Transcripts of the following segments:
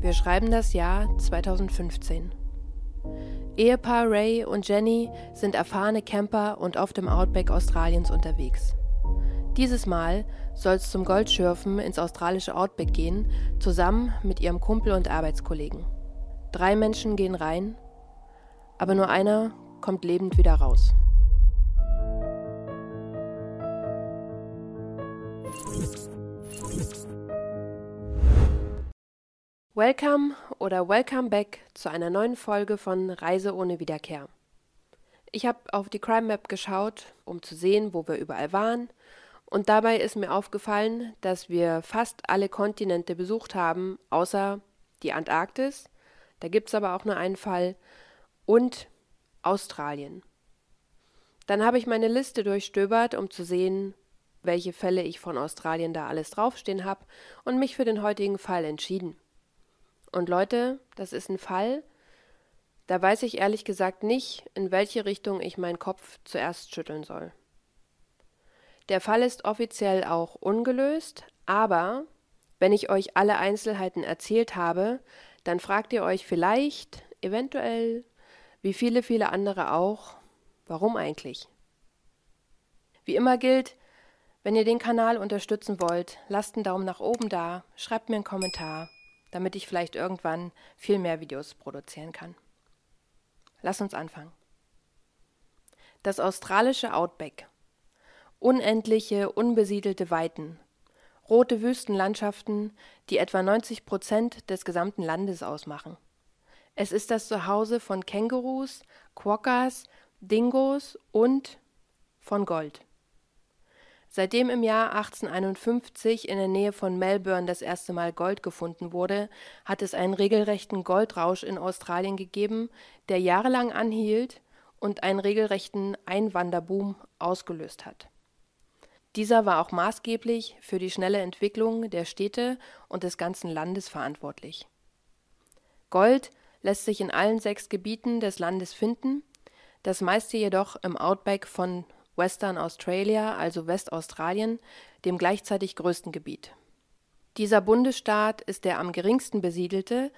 Wir schreiben das Jahr 2015. Ehepaar Ray und Jenny sind erfahrene Camper und oft im Outback Australiens unterwegs. Dieses Mal soll es zum Goldschürfen ins australische Outback gehen, zusammen mit ihrem Kumpel und Arbeitskollegen. Drei Menschen gehen rein, aber nur einer kommt lebend wieder raus. Welcome oder Welcome back zu einer neuen Folge von Reise ohne Wiederkehr. Ich habe auf die Crime Map geschaut, um zu sehen, wo wir überall waren, und dabei ist mir aufgefallen, dass wir fast alle Kontinente besucht haben, außer die Antarktis, da gibt es aber auch nur einen Fall, und Australien. Dann habe ich meine Liste durchstöbert, um zu sehen, welche Fälle ich von Australien da alles draufstehen habe, und mich für den heutigen Fall entschieden. Und Leute, das ist ein Fall, da weiß ich ehrlich gesagt nicht, in welche Richtung ich meinen Kopf zuerst schütteln soll. Der Fall ist offiziell auch ungelöst, aber wenn ich euch alle Einzelheiten erzählt habe, dann fragt ihr euch vielleicht, eventuell, wie viele, viele andere auch, warum eigentlich? Wie immer gilt, wenn ihr den Kanal unterstützen wollt, lasst einen Daumen nach oben da, schreibt mir einen Kommentar damit ich vielleicht irgendwann viel mehr Videos produzieren kann. Lass uns anfangen. Das australische Outback. Unendliche, unbesiedelte Weiten. Rote Wüstenlandschaften, die etwa 90 Prozent des gesamten Landes ausmachen. Es ist das Zuhause von Kängurus, Quokkas, Dingos und von Gold. Seitdem im Jahr 1851 in der Nähe von Melbourne das erste Mal Gold gefunden wurde, hat es einen regelrechten Goldrausch in Australien gegeben, der jahrelang anhielt und einen regelrechten Einwanderboom ausgelöst hat. Dieser war auch maßgeblich für die schnelle Entwicklung der Städte und des ganzen Landes verantwortlich. Gold lässt sich in allen sechs Gebieten des Landes finden, das meiste jedoch im Outback von Western Australia, also Westaustralien, dem gleichzeitig größten Gebiet. Dieser Bundesstaat ist der am geringsten besiedelte,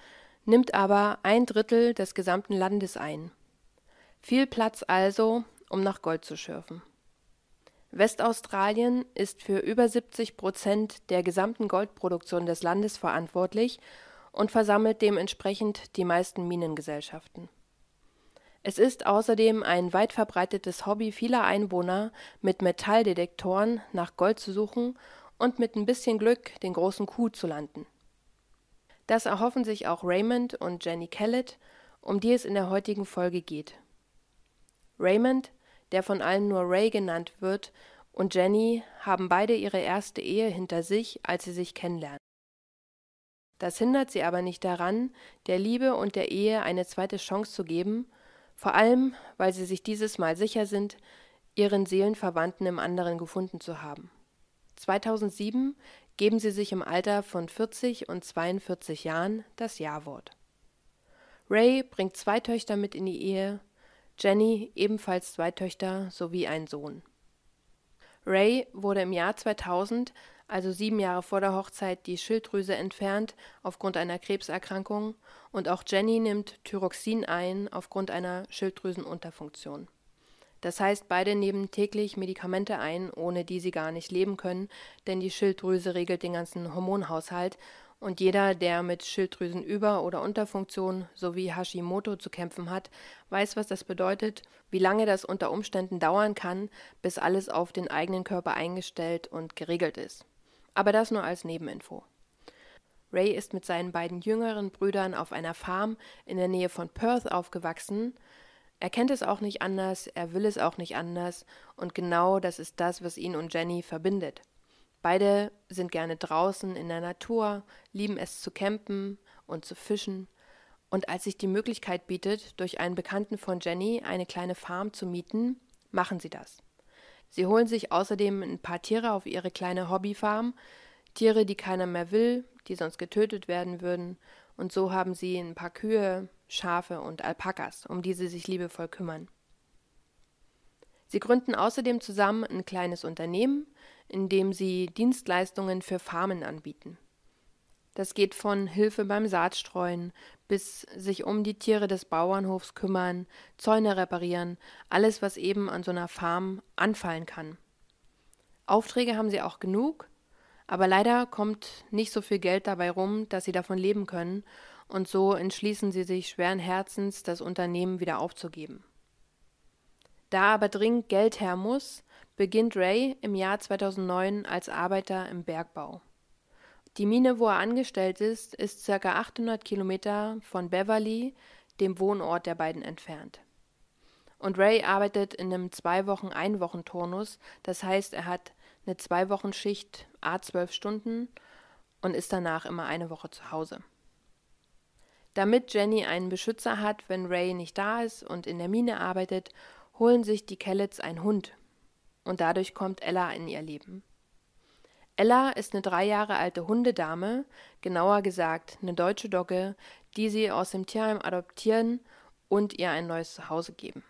nimmt aber ein Drittel des gesamten Landes ein. Viel Platz also, um nach Gold zu schürfen. Westaustralien ist für über 70 Prozent der gesamten Goldproduktion des Landes verantwortlich und versammelt dementsprechend die meisten Minengesellschaften es ist außerdem ein weit verbreitetes Hobby vieler Einwohner, mit Metalldetektoren nach Gold zu suchen und mit ein bisschen Glück den großen Coup zu landen. Das erhoffen sich auch Raymond und Jenny Kellett, um die es in der heutigen Folge geht. Raymond, der von allen nur Ray genannt wird, und Jenny haben beide ihre erste Ehe hinter sich, als sie sich kennenlernen. Das hindert sie aber nicht daran, der Liebe und der Ehe eine zweite Chance zu geben vor allem, weil sie sich dieses Mal sicher sind, ihren Seelenverwandten im anderen gefunden zu haben. 2007 geben sie sich im Alter von 40 und 42 Jahren das Ja-Wort. Ray bringt zwei Töchter mit in die Ehe, Jenny ebenfalls zwei Töchter sowie einen Sohn. Ray wurde im Jahr 2000 also sieben Jahre vor der Hochzeit, die Schilddrüse entfernt aufgrund einer Krebserkrankung und auch Jenny nimmt Thyroxin ein aufgrund einer Schilddrüsenunterfunktion. Das heißt, beide nehmen täglich Medikamente ein, ohne die sie gar nicht leben können, denn die Schilddrüse regelt den ganzen Hormonhaushalt und jeder, der mit Schilddrüsenüber- oder Unterfunktion sowie Hashimoto zu kämpfen hat, weiß, was das bedeutet, wie lange das unter Umständen dauern kann, bis alles auf den eigenen Körper eingestellt und geregelt ist. Aber das nur als Nebeninfo. Ray ist mit seinen beiden jüngeren Brüdern auf einer Farm in der Nähe von Perth aufgewachsen. Er kennt es auch nicht anders, er will es auch nicht anders, und genau das ist das, was ihn und Jenny verbindet. Beide sind gerne draußen in der Natur, lieben es zu campen und zu fischen. Und als sich die Möglichkeit bietet, durch einen Bekannten von Jenny eine kleine Farm zu mieten, machen sie das. Sie holen sich außerdem ein paar Tiere auf ihre kleine Hobbyfarm, Tiere, die keiner mehr will, die sonst getötet werden würden, und so haben sie ein paar Kühe, Schafe und Alpakas, um die sie sich liebevoll kümmern. Sie gründen außerdem zusammen ein kleines Unternehmen, in dem sie Dienstleistungen für Farmen anbieten. Das geht von Hilfe beim Saatstreuen bis sich um die Tiere des Bauernhofs kümmern, Zäune reparieren, alles, was eben an so einer Farm anfallen kann. Aufträge haben sie auch genug, aber leider kommt nicht so viel Geld dabei rum, dass sie davon leben können, und so entschließen sie sich schweren Herzens, das Unternehmen wieder aufzugeben. Da aber dringend Geld her muss, beginnt Ray im Jahr 2009 als Arbeiter im Bergbau. Die Mine, wo er angestellt ist, ist ca. 800 Kilometer von Beverly, dem Wohnort der beiden, entfernt. Und Ray arbeitet in einem zwei Wochen ein Wochen Turnus, das heißt, er hat eine zwei Wochen Schicht a zwölf Stunden und ist danach immer eine Woche zu Hause. Damit Jenny einen Beschützer hat, wenn Ray nicht da ist und in der Mine arbeitet, holen sich die Kellets einen Hund. Und dadurch kommt Ella in ihr Leben. Ella ist eine drei Jahre alte Hundedame, genauer gesagt eine deutsche Dogge, die sie aus dem Tierheim adoptieren und ihr ein neues Zuhause geben.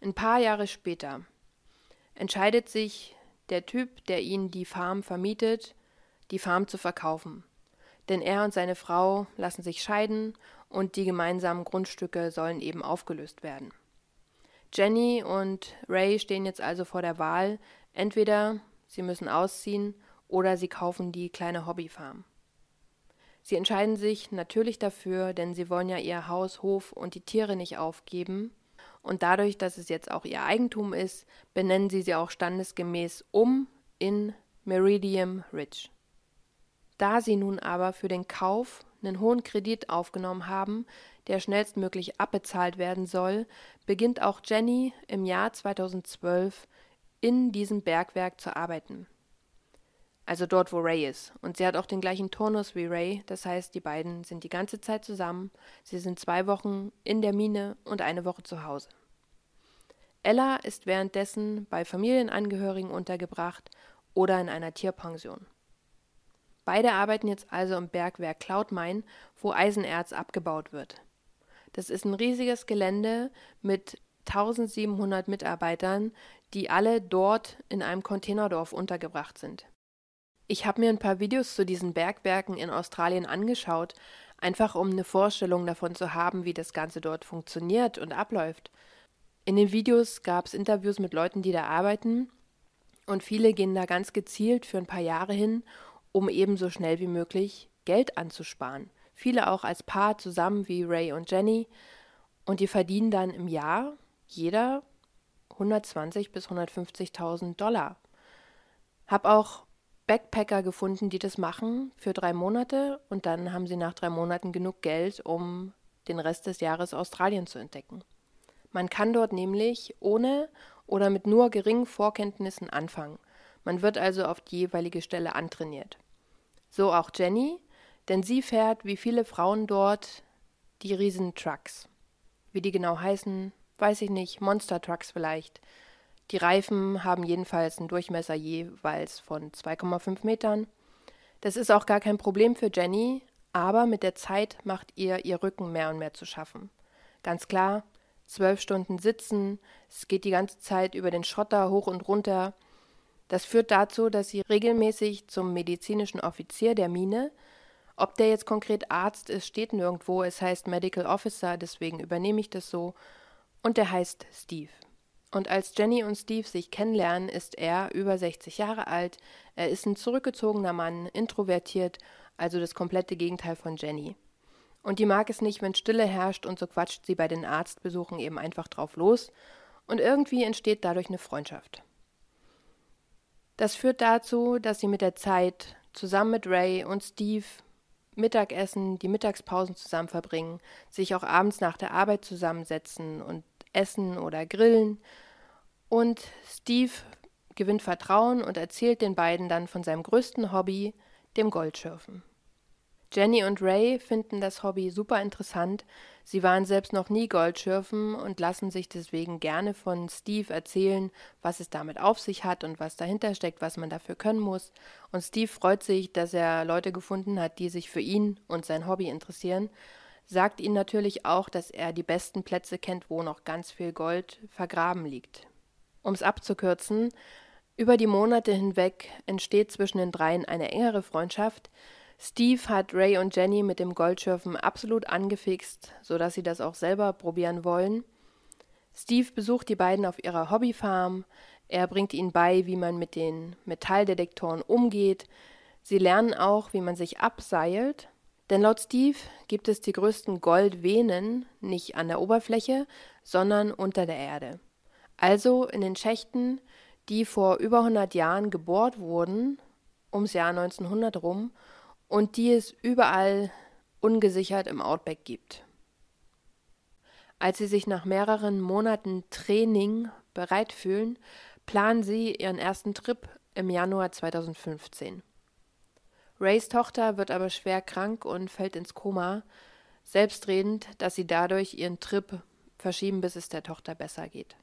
Ein paar Jahre später entscheidet sich der Typ, der ihnen die Farm vermietet, die Farm zu verkaufen. Denn er und seine Frau lassen sich scheiden und die gemeinsamen Grundstücke sollen eben aufgelöst werden. Jenny und Ray stehen jetzt also vor der Wahl, entweder sie müssen ausziehen oder sie kaufen die kleine Hobbyfarm. Sie entscheiden sich natürlich dafür, denn sie wollen ja ihr Haus, Hof und die Tiere nicht aufgeben. Und dadurch, dass es jetzt auch ihr Eigentum ist, benennen sie sie auch standesgemäß um in Meridian Ridge. Da sie nun aber für den Kauf einen hohen Kredit aufgenommen haben, der schnellstmöglich abbezahlt werden soll, beginnt auch Jenny im Jahr 2012 in diesem Bergwerk zu arbeiten. Also dort, wo Ray ist. Und sie hat auch den gleichen Turnus wie Ray, das heißt, die beiden sind die ganze Zeit zusammen. Sie sind zwei Wochen in der Mine und eine Woche zu Hause. Ella ist währenddessen bei Familienangehörigen untergebracht oder in einer Tierpension. Beide arbeiten jetzt also im Bergwerk Cloudmine, wo Eisenerz abgebaut wird. Das ist ein riesiges Gelände mit 1700 Mitarbeitern, die alle dort in einem Containerdorf untergebracht sind. Ich habe mir ein paar Videos zu diesen Bergwerken in Australien angeschaut, einfach um eine Vorstellung davon zu haben, wie das Ganze dort funktioniert und abläuft. In den Videos gab es Interviews mit Leuten, die da arbeiten, und viele gehen da ganz gezielt für ein paar Jahre hin, um eben so schnell wie möglich Geld anzusparen viele auch als Paar zusammen wie Ray und Jenny. Und die verdienen dann im Jahr jeder 120 bis 150.000 Dollar. Hab auch Backpacker gefunden, die das machen für drei Monate und dann haben sie nach drei Monaten genug Geld, um den Rest des Jahres Australien zu entdecken. Man kann dort nämlich ohne oder mit nur geringen Vorkenntnissen anfangen. Man wird also auf die jeweilige Stelle antrainiert. So auch Jenny, denn sie fährt, wie viele Frauen dort, die Riesentrucks. Wie die genau heißen, weiß ich nicht, Monster Trucks vielleicht. Die Reifen haben jedenfalls einen Durchmesser jeweils von 2,5 Metern. Das ist auch gar kein Problem für Jenny, aber mit der Zeit macht ihr ihr Rücken mehr und mehr zu schaffen. Ganz klar, zwölf Stunden sitzen, es geht die ganze Zeit über den Schotter hoch und runter. Das führt dazu, dass sie regelmäßig zum medizinischen Offizier der Mine ob der jetzt konkret Arzt ist, steht nirgendwo. Es heißt Medical Officer, deswegen übernehme ich das so. Und der heißt Steve. Und als Jenny und Steve sich kennenlernen, ist er über 60 Jahre alt. Er ist ein zurückgezogener Mann, introvertiert, also das komplette Gegenteil von Jenny. Und die mag es nicht, wenn Stille herrscht, und so quatscht sie bei den Arztbesuchen eben einfach drauf los. Und irgendwie entsteht dadurch eine Freundschaft. Das führt dazu, dass sie mit der Zeit zusammen mit Ray und Steve Mittagessen, die Mittagspausen zusammen verbringen, sich auch abends nach der Arbeit zusammensetzen und essen oder grillen. Und Steve gewinnt Vertrauen und erzählt den beiden dann von seinem größten Hobby, dem Goldschürfen. Jenny und Ray finden das Hobby super interessant. Sie waren selbst noch nie Goldschürfen und lassen sich deswegen gerne von Steve erzählen, was es damit auf sich hat und was dahinter steckt, was man dafür können muss. Und Steve freut sich, dass er Leute gefunden hat, die sich für ihn und sein Hobby interessieren. Sagt ihnen natürlich auch, dass er die besten Plätze kennt, wo noch ganz viel Gold vergraben liegt. Um es abzukürzen, über die Monate hinweg entsteht zwischen den dreien eine engere Freundschaft. Steve hat Ray und Jenny mit dem Goldschürfen absolut angefixt, sodass sie das auch selber probieren wollen. Steve besucht die beiden auf ihrer Hobbyfarm. Er bringt ihnen bei, wie man mit den Metalldetektoren umgeht. Sie lernen auch, wie man sich abseilt. Denn laut Steve gibt es die größten Goldvenen nicht an der Oberfläche, sondern unter der Erde. Also in den Schächten, die vor über 100 Jahren gebohrt wurden, ums Jahr 1900 rum, und die es überall ungesichert im Outback gibt. Als sie sich nach mehreren Monaten Training bereit fühlen, planen sie ihren ersten Trip im Januar 2015. Rays Tochter wird aber schwer krank und fällt ins Koma, selbstredend, dass sie dadurch ihren Trip verschieben, bis es der Tochter besser geht.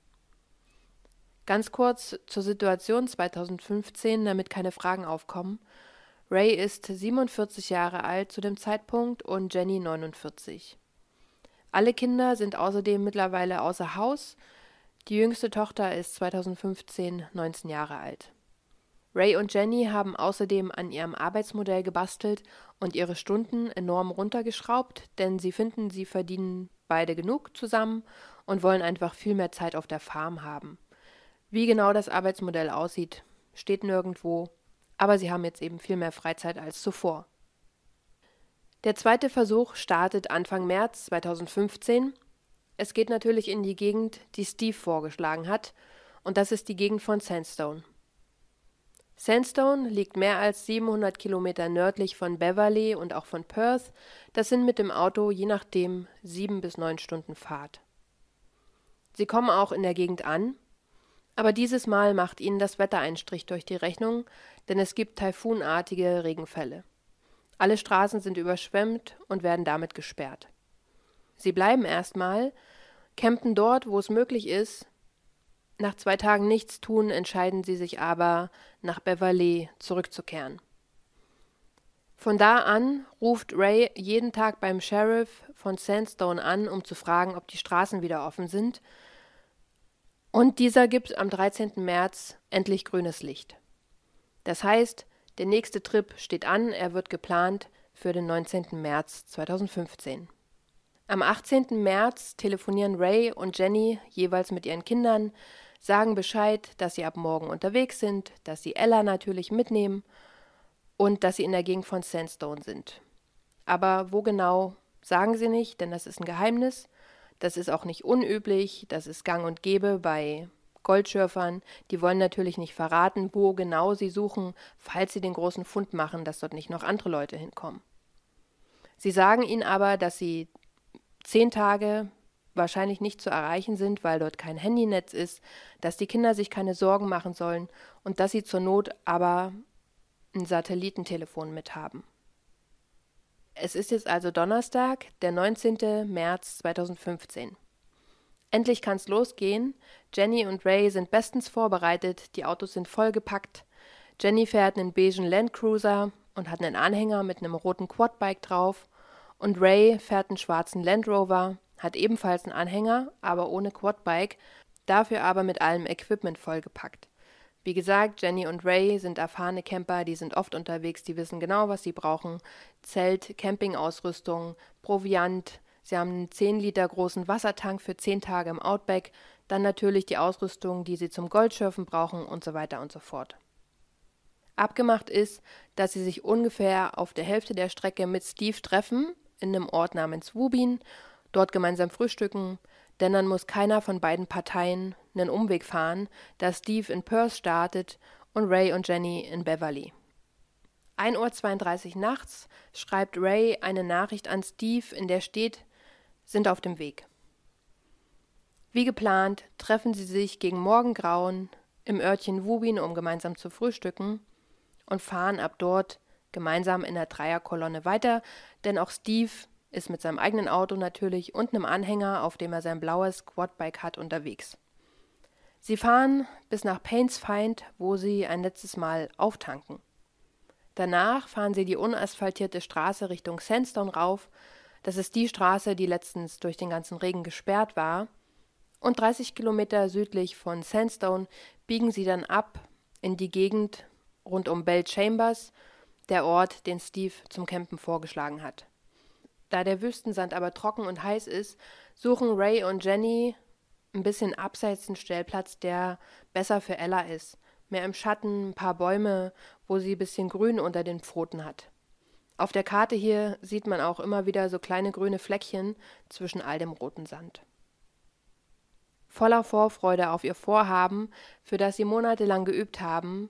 Ganz kurz zur Situation 2015, damit keine Fragen aufkommen. Ray ist 47 Jahre alt zu dem Zeitpunkt und Jenny 49. Alle Kinder sind außerdem mittlerweile außer Haus. Die jüngste Tochter ist 2015 19 Jahre alt. Ray und Jenny haben außerdem an ihrem Arbeitsmodell gebastelt und ihre Stunden enorm runtergeschraubt, denn sie finden, sie verdienen beide genug zusammen und wollen einfach viel mehr Zeit auf der Farm haben. Wie genau das Arbeitsmodell aussieht, steht nirgendwo, aber sie haben jetzt eben viel mehr Freizeit als zuvor. Der zweite Versuch startet Anfang März 2015. Es geht natürlich in die Gegend, die Steve vorgeschlagen hat, und das ist die Gegend von Sandstone. Sandstone liegt mehr als 700 Kilometer nördlich von Beverly und auch von Perth. Das sind mit dem Auto je nachdem sieben bis neun Stunden Fahrt. Sie kommen auch in der Gegend an, aber dieses Mal macht ihnen das Wetter einen Strich durch die Rechnung, denn es gibt taifunartige Regenfälle. Alle Straßen sind überschwemmt und werden damit gesperrt. Sie bleiben erstmal, campen dort, wo es möglich ist. Nach zwei Tagen nichts tun, entscheiden sie sich aber, nach Beverly zurückzukehren. Von da an ruft Ray jeden Tag beim Sheriff von Sandstone an, um zu fragen, ob die Straßen wieder offen sind und dieser gibt am 13. März endlich grünes Licht. Das heißt, der nächste Trip steht an, er wird geplant für den 19. März 2015. Am 18. März telefonieren Ray und Jenny jeweils mit ihren Kindern, sagen Bescheid, dass sie ab morgen unterwegs sind, dass sie Ella natürlich mitnehmen und dass sie in der Gegend von Sandstone sind. Aber wo genau, sagen sie nicht, denn das ist ein Geheimnis. Das ist auch nicht unüblich, das ist gang und gäbe bei Goldschürfern. Die wollen natürlich nicht verraten, wo genau sie suchen, falls sie den großen Fund machen, dass dort nicht noch andere Leute hinkommen. Sie sagen ihnen aber, dass sie zehn Tage wahrscheinlich nicht zu erreichen sind, weil dort kein Handynetz ist, dass die Kinder sich keine Sorgen machen sollen und dass sie zur Not aber ein Satellitentelefon mithaben. Es ist jetzt also Donnerstag, der 19. März 2015. Endlich kann's losgehen. Jenny und Ray sind bestens vorbereitet, die Autos sind vollgepackt. Jenny fährt einen beigen Landcruiser und hat einen Anhänger mit einem roten Quadbike drauf. Und Ray fährt einen schwarzen Land Rover, hat ebenfalls einen Anhänger, aber ohne Quadbike, dafür aber mit allem Equipment vollgepackt. Wie gesagt, Jenny und Ray sind erfahrene Camper, die sind oft unterwegs, die wissen genau, was sie brauchen. Zelt, Campingausrüstung, Proviant, sie haben einen 10 Liter großen Wassertank für 10 Tage im Outback, dann natürlich die Ausrüstung, die sie zum Goldschürfen brauchen und so weiter und so fort. Abgemacht ist, dass sie sich ungefähr auf der Hälfte der Strecke mit Steve treffen, in einem Ort namens Wubin, dort gemeinsam frühstücken, denn dann muss keiner von beiden Parteien einen Umweg fahren, da Steve in Perth startet und Ray und Jenny in Beverly. 1.32 Uhr nachts schreibt Ray eine Nachricht an Steve, in der steht, sind auf dem Weg. Wie geplant treffen sie sich gegen Morgengrauen im Örtchen Wubin, um gemeinsam zu frühstücken, und fahren ab dort gemeinsam in der Dreierkolonne weiter, denn auch Steve ist mit seinem eigenen Auto natürlich und einem Anhänger, auf dem er sein blaues Quadbike hat, unterwegs. Sie fahren bis nach Paynes Find, wo sie ein letztes Mal auftanken. Danach fahren sie die unasphaltierte Straße Richtung Sandstone rauf. Das ist die Straße, die letztens durch den ganzen Regen gesperrt war. Und 30 Kilometer südlich von Sandstone biegen sie dann ab in die Gegend rund um Bell Chambers, der Ort, den Steve zum Campen vorgeschlagen hat. Da der Wüstensand aber trocken und heiß ist, suchen Ray und Jenny ein bisschen abseits einen Stellplatz, der besser für Ella ist. Mehr im Schatten, ein paar Bäume, wo sie ein bisschen Grün unter den Pfoten hat. Auf der Karte hier sieht man auch immer wieder so kleine grüne Fleckchen zwischen all dem roten Sand. Voller Vorfreude auf ihr Vorhaben, für das sie monatelang geübt haben,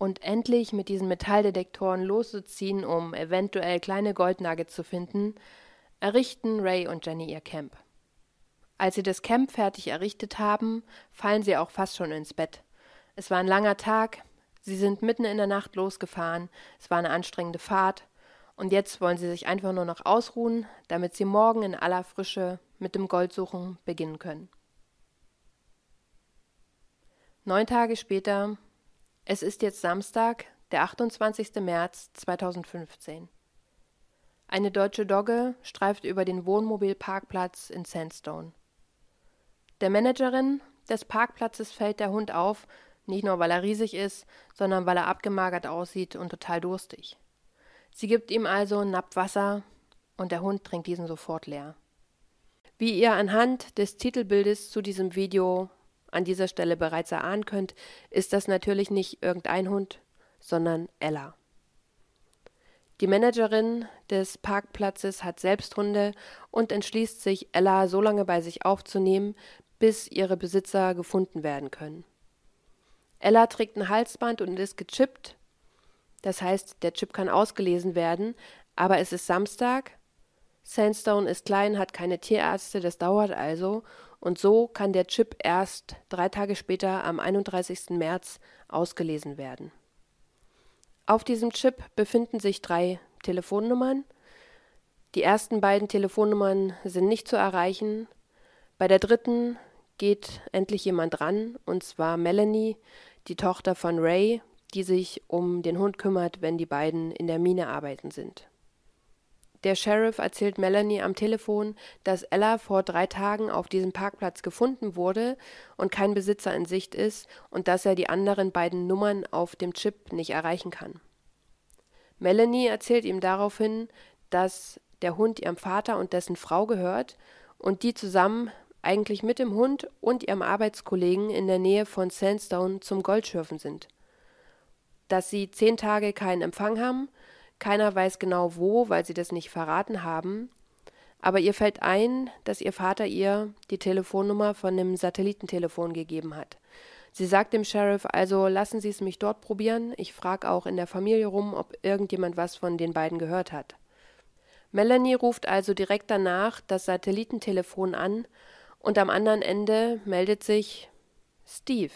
und endlich mit diesen Metalldetektoren loszuziehen, um eventuell kleine Goldnuggets zu finden, errichten Ray und Jenny ihr Camp. Als sie das Camp fertig errichtet haben, fallen sie auch fast schon ins Bett. Es war ein langer Tag, sie sind mitten in der Nacht losgefahren, es war eine anstrengende Fahrt, und jetzt wollen sie sich einfach nur noch ausruhen, damit sie morgen in aller Frische mit dem Goldsuchen beginnen können. Neun Tage später, es ist jetzt Samstag, der 28. März 2015. Eine deutsche Dogge streift über den Wohnmobilparkplatz in Sandstone. Der Managerin des Parkplatzes fällt der Hund auf, nicht nur weil er riesig ist, sondern weil er abgemagert aussieht und total durstig. Sie gibt ihm also einen Napp Wasser und der Hund trinkt diesen sofort leer. Wie ihr anhand des Titelbildes zu diesem Video an dieser Stelle bereits erahnen könnt, ist das natürlich nicht irgendein Hund, sondern Ella. Die Managerin des Parkplatzes hat selbst Hunde und entschließt sich, Ella so lange bei sich aufzunehmen, bis ihre Besitzer gefunden werden können. Ella trägt ein Halsband und ist gechippt. Das heißt, der Chip kann ausgelesen werden, aber es ist Samstag. Sandstone ist klein, hat keine Tierärzte, das dauert also. Und so kann der Chip erst drei Tage später, am 31. März, ausgelesen werden. Auf diesem Chip befinden sich drei Telefonnummern. Die ersten beiden Telefonnummern sind nicht zu erreichen. Bei der dritten geht endlich jemand ran, und zwar Melanie, die Tochter von Ray, die sich um den Hund kümmert, wenn die beiden in der Mine arbeiten sind. Der Sheriff erzählt Melanie am Telefon, dass Ella vor drei Tagen auf diesem Parkplatz gefunden wurde und kein Besitzer in Sicht ist und dass er die anderen beiden Nummern auf dem Chip nicht erreichen kann. Melanie erzählt ihm daraufhin, dass der Hund ihrem Vater und dessen Frau gehört und die zusammen eigentlich mit dem Hund und ihrem Arbeitskollegen in der Nähe von Sandstone zum Goldschürfen sind. Dass sie zehn Tage keinen Empfang haben, keiner weiß genau wo, weil sie das nicht verraten haben, aber ihr fällt ein, dass ihr Vater ihr die Telefonnummer von dem Satellitentelefon gegeben hat. Sie sagt dem Sheriff also, lassen Sie es mich dort probieren, ich frage auch in der Familie rum, ob irgendjemand was von den beiden gehört hat. Melanie ruft also direkt danach das Satellitentelefon an und am anderen Ende meldet sich Steve.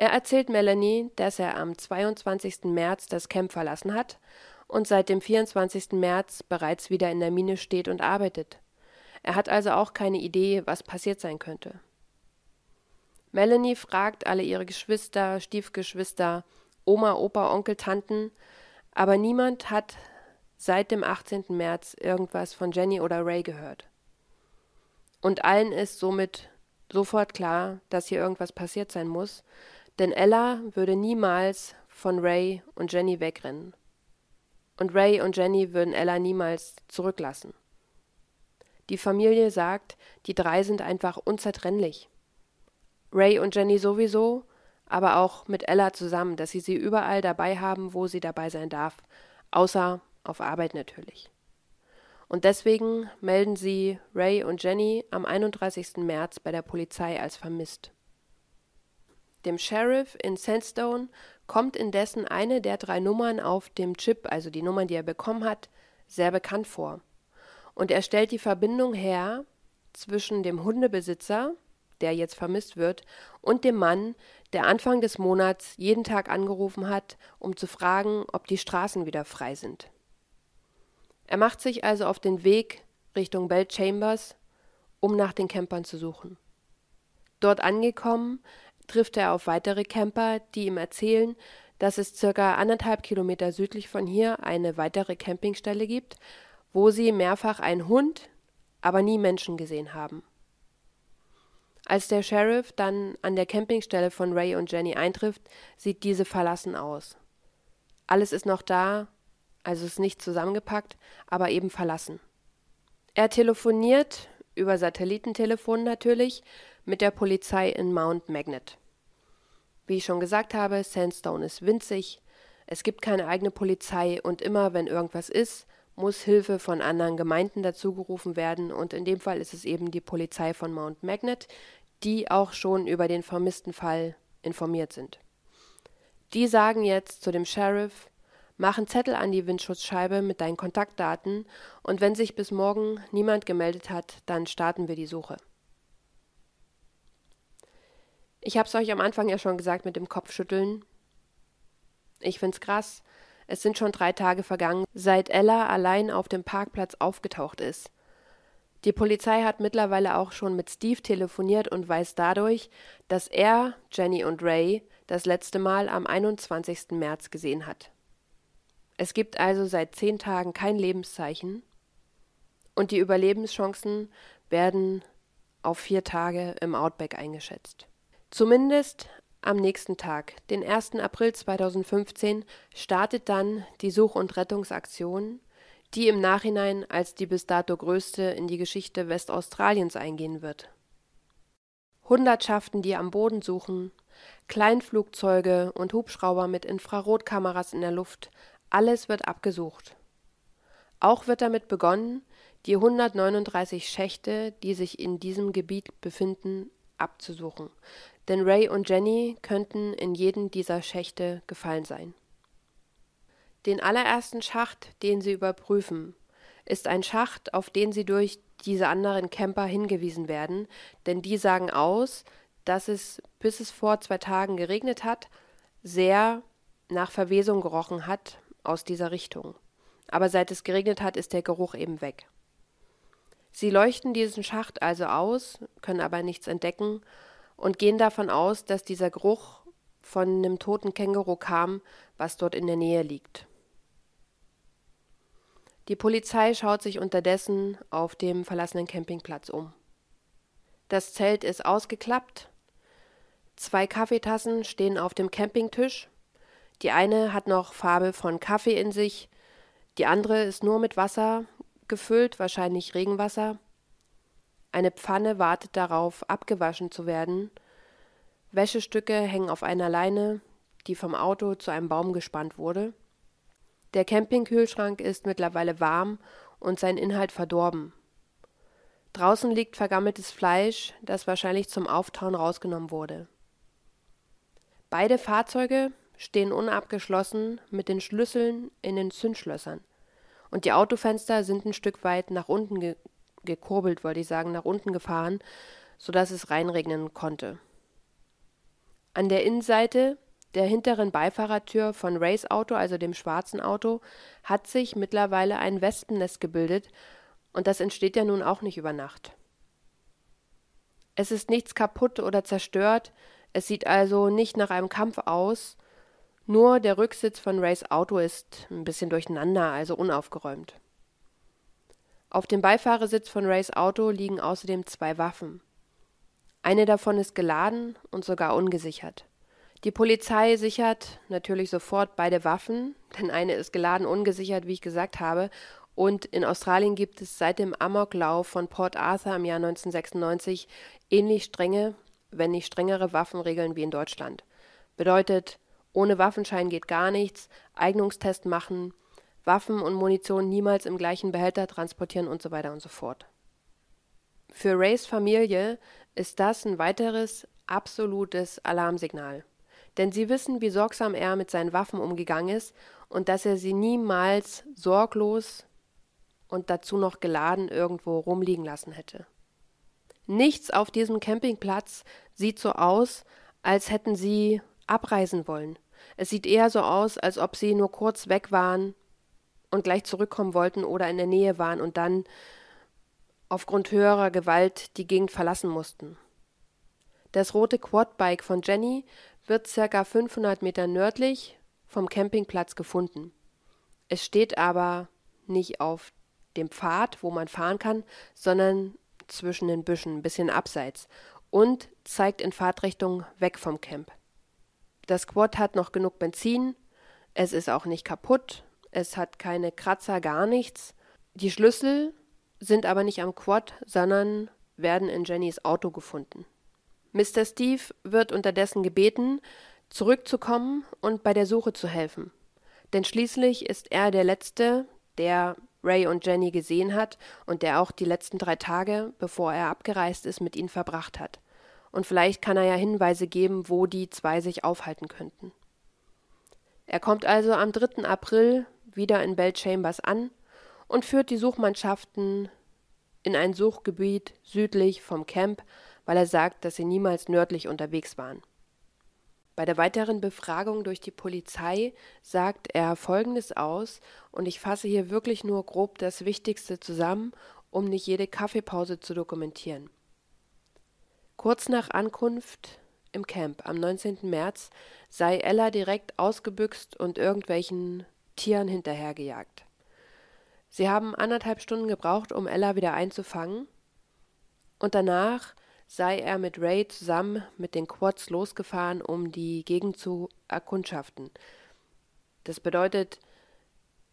Er erzählt Melanie, dass er am 22. März das Camp verlassen hat und seit dem 24. März bereits wieder in der Mine steht und arbeitet. Er hat also auch keine Idee, was passiert sein könnte. Melanie fragt alle ihre Geschwister, Stiefgeschwister, Oma, Opa, Onkel, Tanten, aber niemand hat seit dem 18. März irgendwas von Jenny oder Ray gehört. Und allen ist somit sofort klar, dass hier irgendwas passiert sein muss, denn Ella würde niemals von Ray und Jenny wegrennen. Und Ray und Jenny würden Ella niemals zurücklassen. Die Familie sagt, die drei sind einfach unzertrennlich. Ray und Jenny sowieso, aber auch mit Ella zusammen, dass sie sie überall dabei haben, wo sie dabei sein darf, außer auf Arbeit natürlich und deswegen melden sie Ray und Jenny am 31. März bei der Polizei als vermisst. Dem Sheriff in Sandstone kommt indessen eine der drei Nummern auf dem Chip, also die Nummern, die er bekommen hat, sehr bekannt vor. Und er stellt die Verbindung her zwischen dem Hundebesitzer, der jetzt vermisst wird, und dem Mann, der Anfang des Monats jeden Tag angerufen hat, um zu fragen, ob die Straßen wieder frei sind. Er macht sich also auf den Weg Richtung Bell Chambers, um nach den Campern zu suchen. Dort angekommen, trifft er auf weitere Camper, die ihm erzählen, dass es circa anderthalb Kilometer südlich von hier eine weitere Campingstelle gibt, wo sie mehrfach einen Hund, aber nie Menschen gesehen haben. Als der Sheriff dann an der Campingstelle von Ray und Jenny eintrifft, sieht diese verlassen aus. Alles ist noch da, also ist nicht zusammengepackt, aber eben verlassen. Er telefoniert, über Satellitentelefon natürlich, mit der Polizei in Mount Magnet. Wie ich schon gesagt habe, Sandstone ist winzig, es gibt keine eigene Polizei und immer wenn irgendwas ist, muss Hilfe von anderen Gemeinden dazugerufen werden und in dem Fall ist es eben die Polizei von Mount Magnet, die auch schon über den vermissten Fall informiert sind. Die sagen jetzt zu dem Sheriff, mach einen Zettel an die Windschutzscheibe mit deinen Kontaktdaten und wenn sich bis morgen niemand gemeldet hat, dann starten wir die Suche. Ich habe es euch am Anfang ja schon gesagt mit dem Kopfschütteln. Ich find's krass. Es sind schon drei Tage vergangen, seit Ella allein auf dem Parkplatz aufgetaucht ist. Die Polizei hat mittlerweile auch schon mit Steve telefoniert und weiß dadurch, dass er Jenny und Ray das letzte Mal am 21. März gesehen hat. Es gibt also seit zehn Tagen kein Lebenszeichen und die Überlebenschancen werden auf vier Tage im Outback eingeschätzt. Zumindest am nächsten Tag, den 1. April 2015, startet dann die Such- und Rettungsaktion, die im Nachhinein als die bis dato größte in die Geschichte Westaustraliens eingehen wird. Hundertschaften, die am Boden suchen, Kleinflugzeuge und Hubschrauber mit Infrarotkameras in der Luft, alles wird abgesucht. Auch wird damit begonnen, die 139 Schächte, die sich in diesem Gebiet befinden, abzusuchen, denn Ray und Jenny könnten in jeden dieser Schächte gefallen sein. Den allerersten Schacht, den sie überprüfen, ist ein Schacht, auf den sie durch diese anderen Camper hingewiesen werden, denn die sagen aus, dass es, bis es vor zwei Tagen geregnet hat, sehr nach Verwesung gerochen hat aus dieser Richtung. Aber seit es geregnet hat, ist der Geruch eben weg. Sie leuchten diesen Schacht also aus, können aber nichts entdecken und gehen davon aus, dass dieser Geruch von einem toten Känguru kam, was dort in der Nähe liegt. Die Polizei schaut sich unterdessen auf dem verlassenen Campingplatz um. Das Zelt ist ausgeklappt. Zwei Kaffeetassen stehen auf dem Campingtisch. Die eine hat noch Farbe von Kaffee in sich, die andere ist nur mit Wasser gefüllt, wahrscheinlich Regenwasser. Eine Pfanne wartet darauf, abgewaschen zu werden. Wäschestücke hängen auf einer Leine, die vom Auto zu einem Baum gespannt wurde. Der Campingkühlschrank ist mittlerweile warm und sein Inhalt verdorben. Draußen liegt vergammeltes Fleisch, das wahrscheinlich zum Auftauen rausgenommen wurde. Beide Fahrzeuge stehen unabgeschlossen mit den Schlüsseln in den Zündschlössern. Und die Autofenster sind ein Stück weit nach unten ge gekurbelt, wollte ich sagen, nach unten gefahren, sodass es reinregnen konnte. An der Innenseite der hinteren Beifahrertür von Rays Auto, also dem schwarzen Auto, hat sich mittlerweile ein Wespennest gebildet, und das entsteht ja nun auch nicht über Nacht. Es ist nichts kaputt oder zerstört, es sieht also nicht nach einem Kampf aus, nur der Rücksitz von Rays Auto ist ein bisschen durcheinander, also unaufgeräumt. Auf dem Beifahrersitz von Rays Auto liegen außerdem zwei Waffen. Eine davon ist geladen und sogar ungesichert. Die Polizei sichert natürlich sofort beide Waffen, denn eine ist geladen ungesichert, wie ich gesagt habe, und in Australien gibt es seit dem Amoklauf von Port Arthur im Jahr 1996 ähnlich strenge, wenn nicht strengere Waffenregeln wie in Deutschland. Bedeutet, ohne Waffenschein geht gar nichts, Eignungstest machen, Waffen und Munition niemals im gleichen Behälter transportieren und so weiter und so fort. Für Rays Familie ist das ein weiteres absolutes Alarmsignal. Denn sie wissen, wie sorgsam er mit seinen Waffen umgegangen ist und dass er sie niemals sorglos und dazu noch geladen irgendwo rumliegen lassen hätte. Nichts auf diesem Campingplatz sieht so aus, als hätten sie abreisen wollen. Es sieht eher so aus, als ob sie nur kurz weg waren und gleich zurückkommen wollten oder in der Nähe waren und dann aufgrund höherer Gewalt die Gegend verlassen mussten. Das rote Quadbike von Jenny wird circa 500 Meter nördlich vom Campingplatz gefunden. Es steht aber nicht auf dem Pfad, wo man fahren kann, sondern zwischen den Büschen, ein bisschen abseits und zeigt in Fahrtrichtung weg vom Camp. Das Quad hat noch genug Benzin, es ist auch nicht kaputt, es hat keine Kratzer, gar nichts. Die Schlüssel sind aber nicht am Quad, sondern werden in Jennys Auto gefunden. Mr. Steve wird unterdessen gebeten, zurückzukommen und bei der Suche zu helfen. Denn schließlich ist er der Letzte, der Ray und Jenny gesehen hat und der auch die letzten drei Tage, bevor er abgereist ist, mit ihnen verbracht hat und vielleicht kann er ja Hinweise geben, wo die zwei sich aufhalten könnten. Er kommt also am 3. April wieder in Bell Chambers an und führt die Suchmannschaften in ein Suchgebiet südlich vom Camp, weil er sagt, dass sie niemals nördlich unterwegs waren. Bei der weiteren Befragung durch die Polizei sagt er Folgendes aus, und ich fasse hier wirklich nur grob das Wichtigste zusammen, um nicht jede Kaffeepause zu dokumentieren. Kurz nach Ankunft im Camp am 19. März sei Ella direkt ausgebüxt und irgendwelchen Tieren hinterhergejagt. Sie haben anderthalb Stunden gebraucht, um Ella wieder einzufangen, und danach sei er mit Ray zusammen mit den Quads losgefahren, um die Gegend zu erkundschaften. Das bedeutet,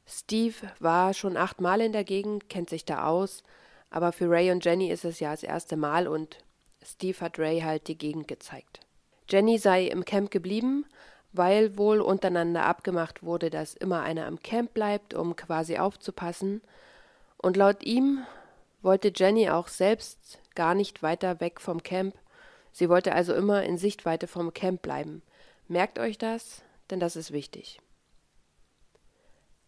Steve war schon achtmal in der Gegend, kennt sich da aus, aber für Ray und Jenny ist es ja das erste Mal und Steve hat Ray halt die Gegend gezeigt. Jenny sei im Camp geblieben, weil wohl untereinander abgemacht wurde, dass immer einer im Camp bleibt, um quasi aufzupassen. Und laut ihm wollte Jenny auch selbst gar nicht weiter weg vom Camp. Sie wollte also immer in Sichtweite vom Camp bleiben. Merkt euch das, denn das ist wichtig.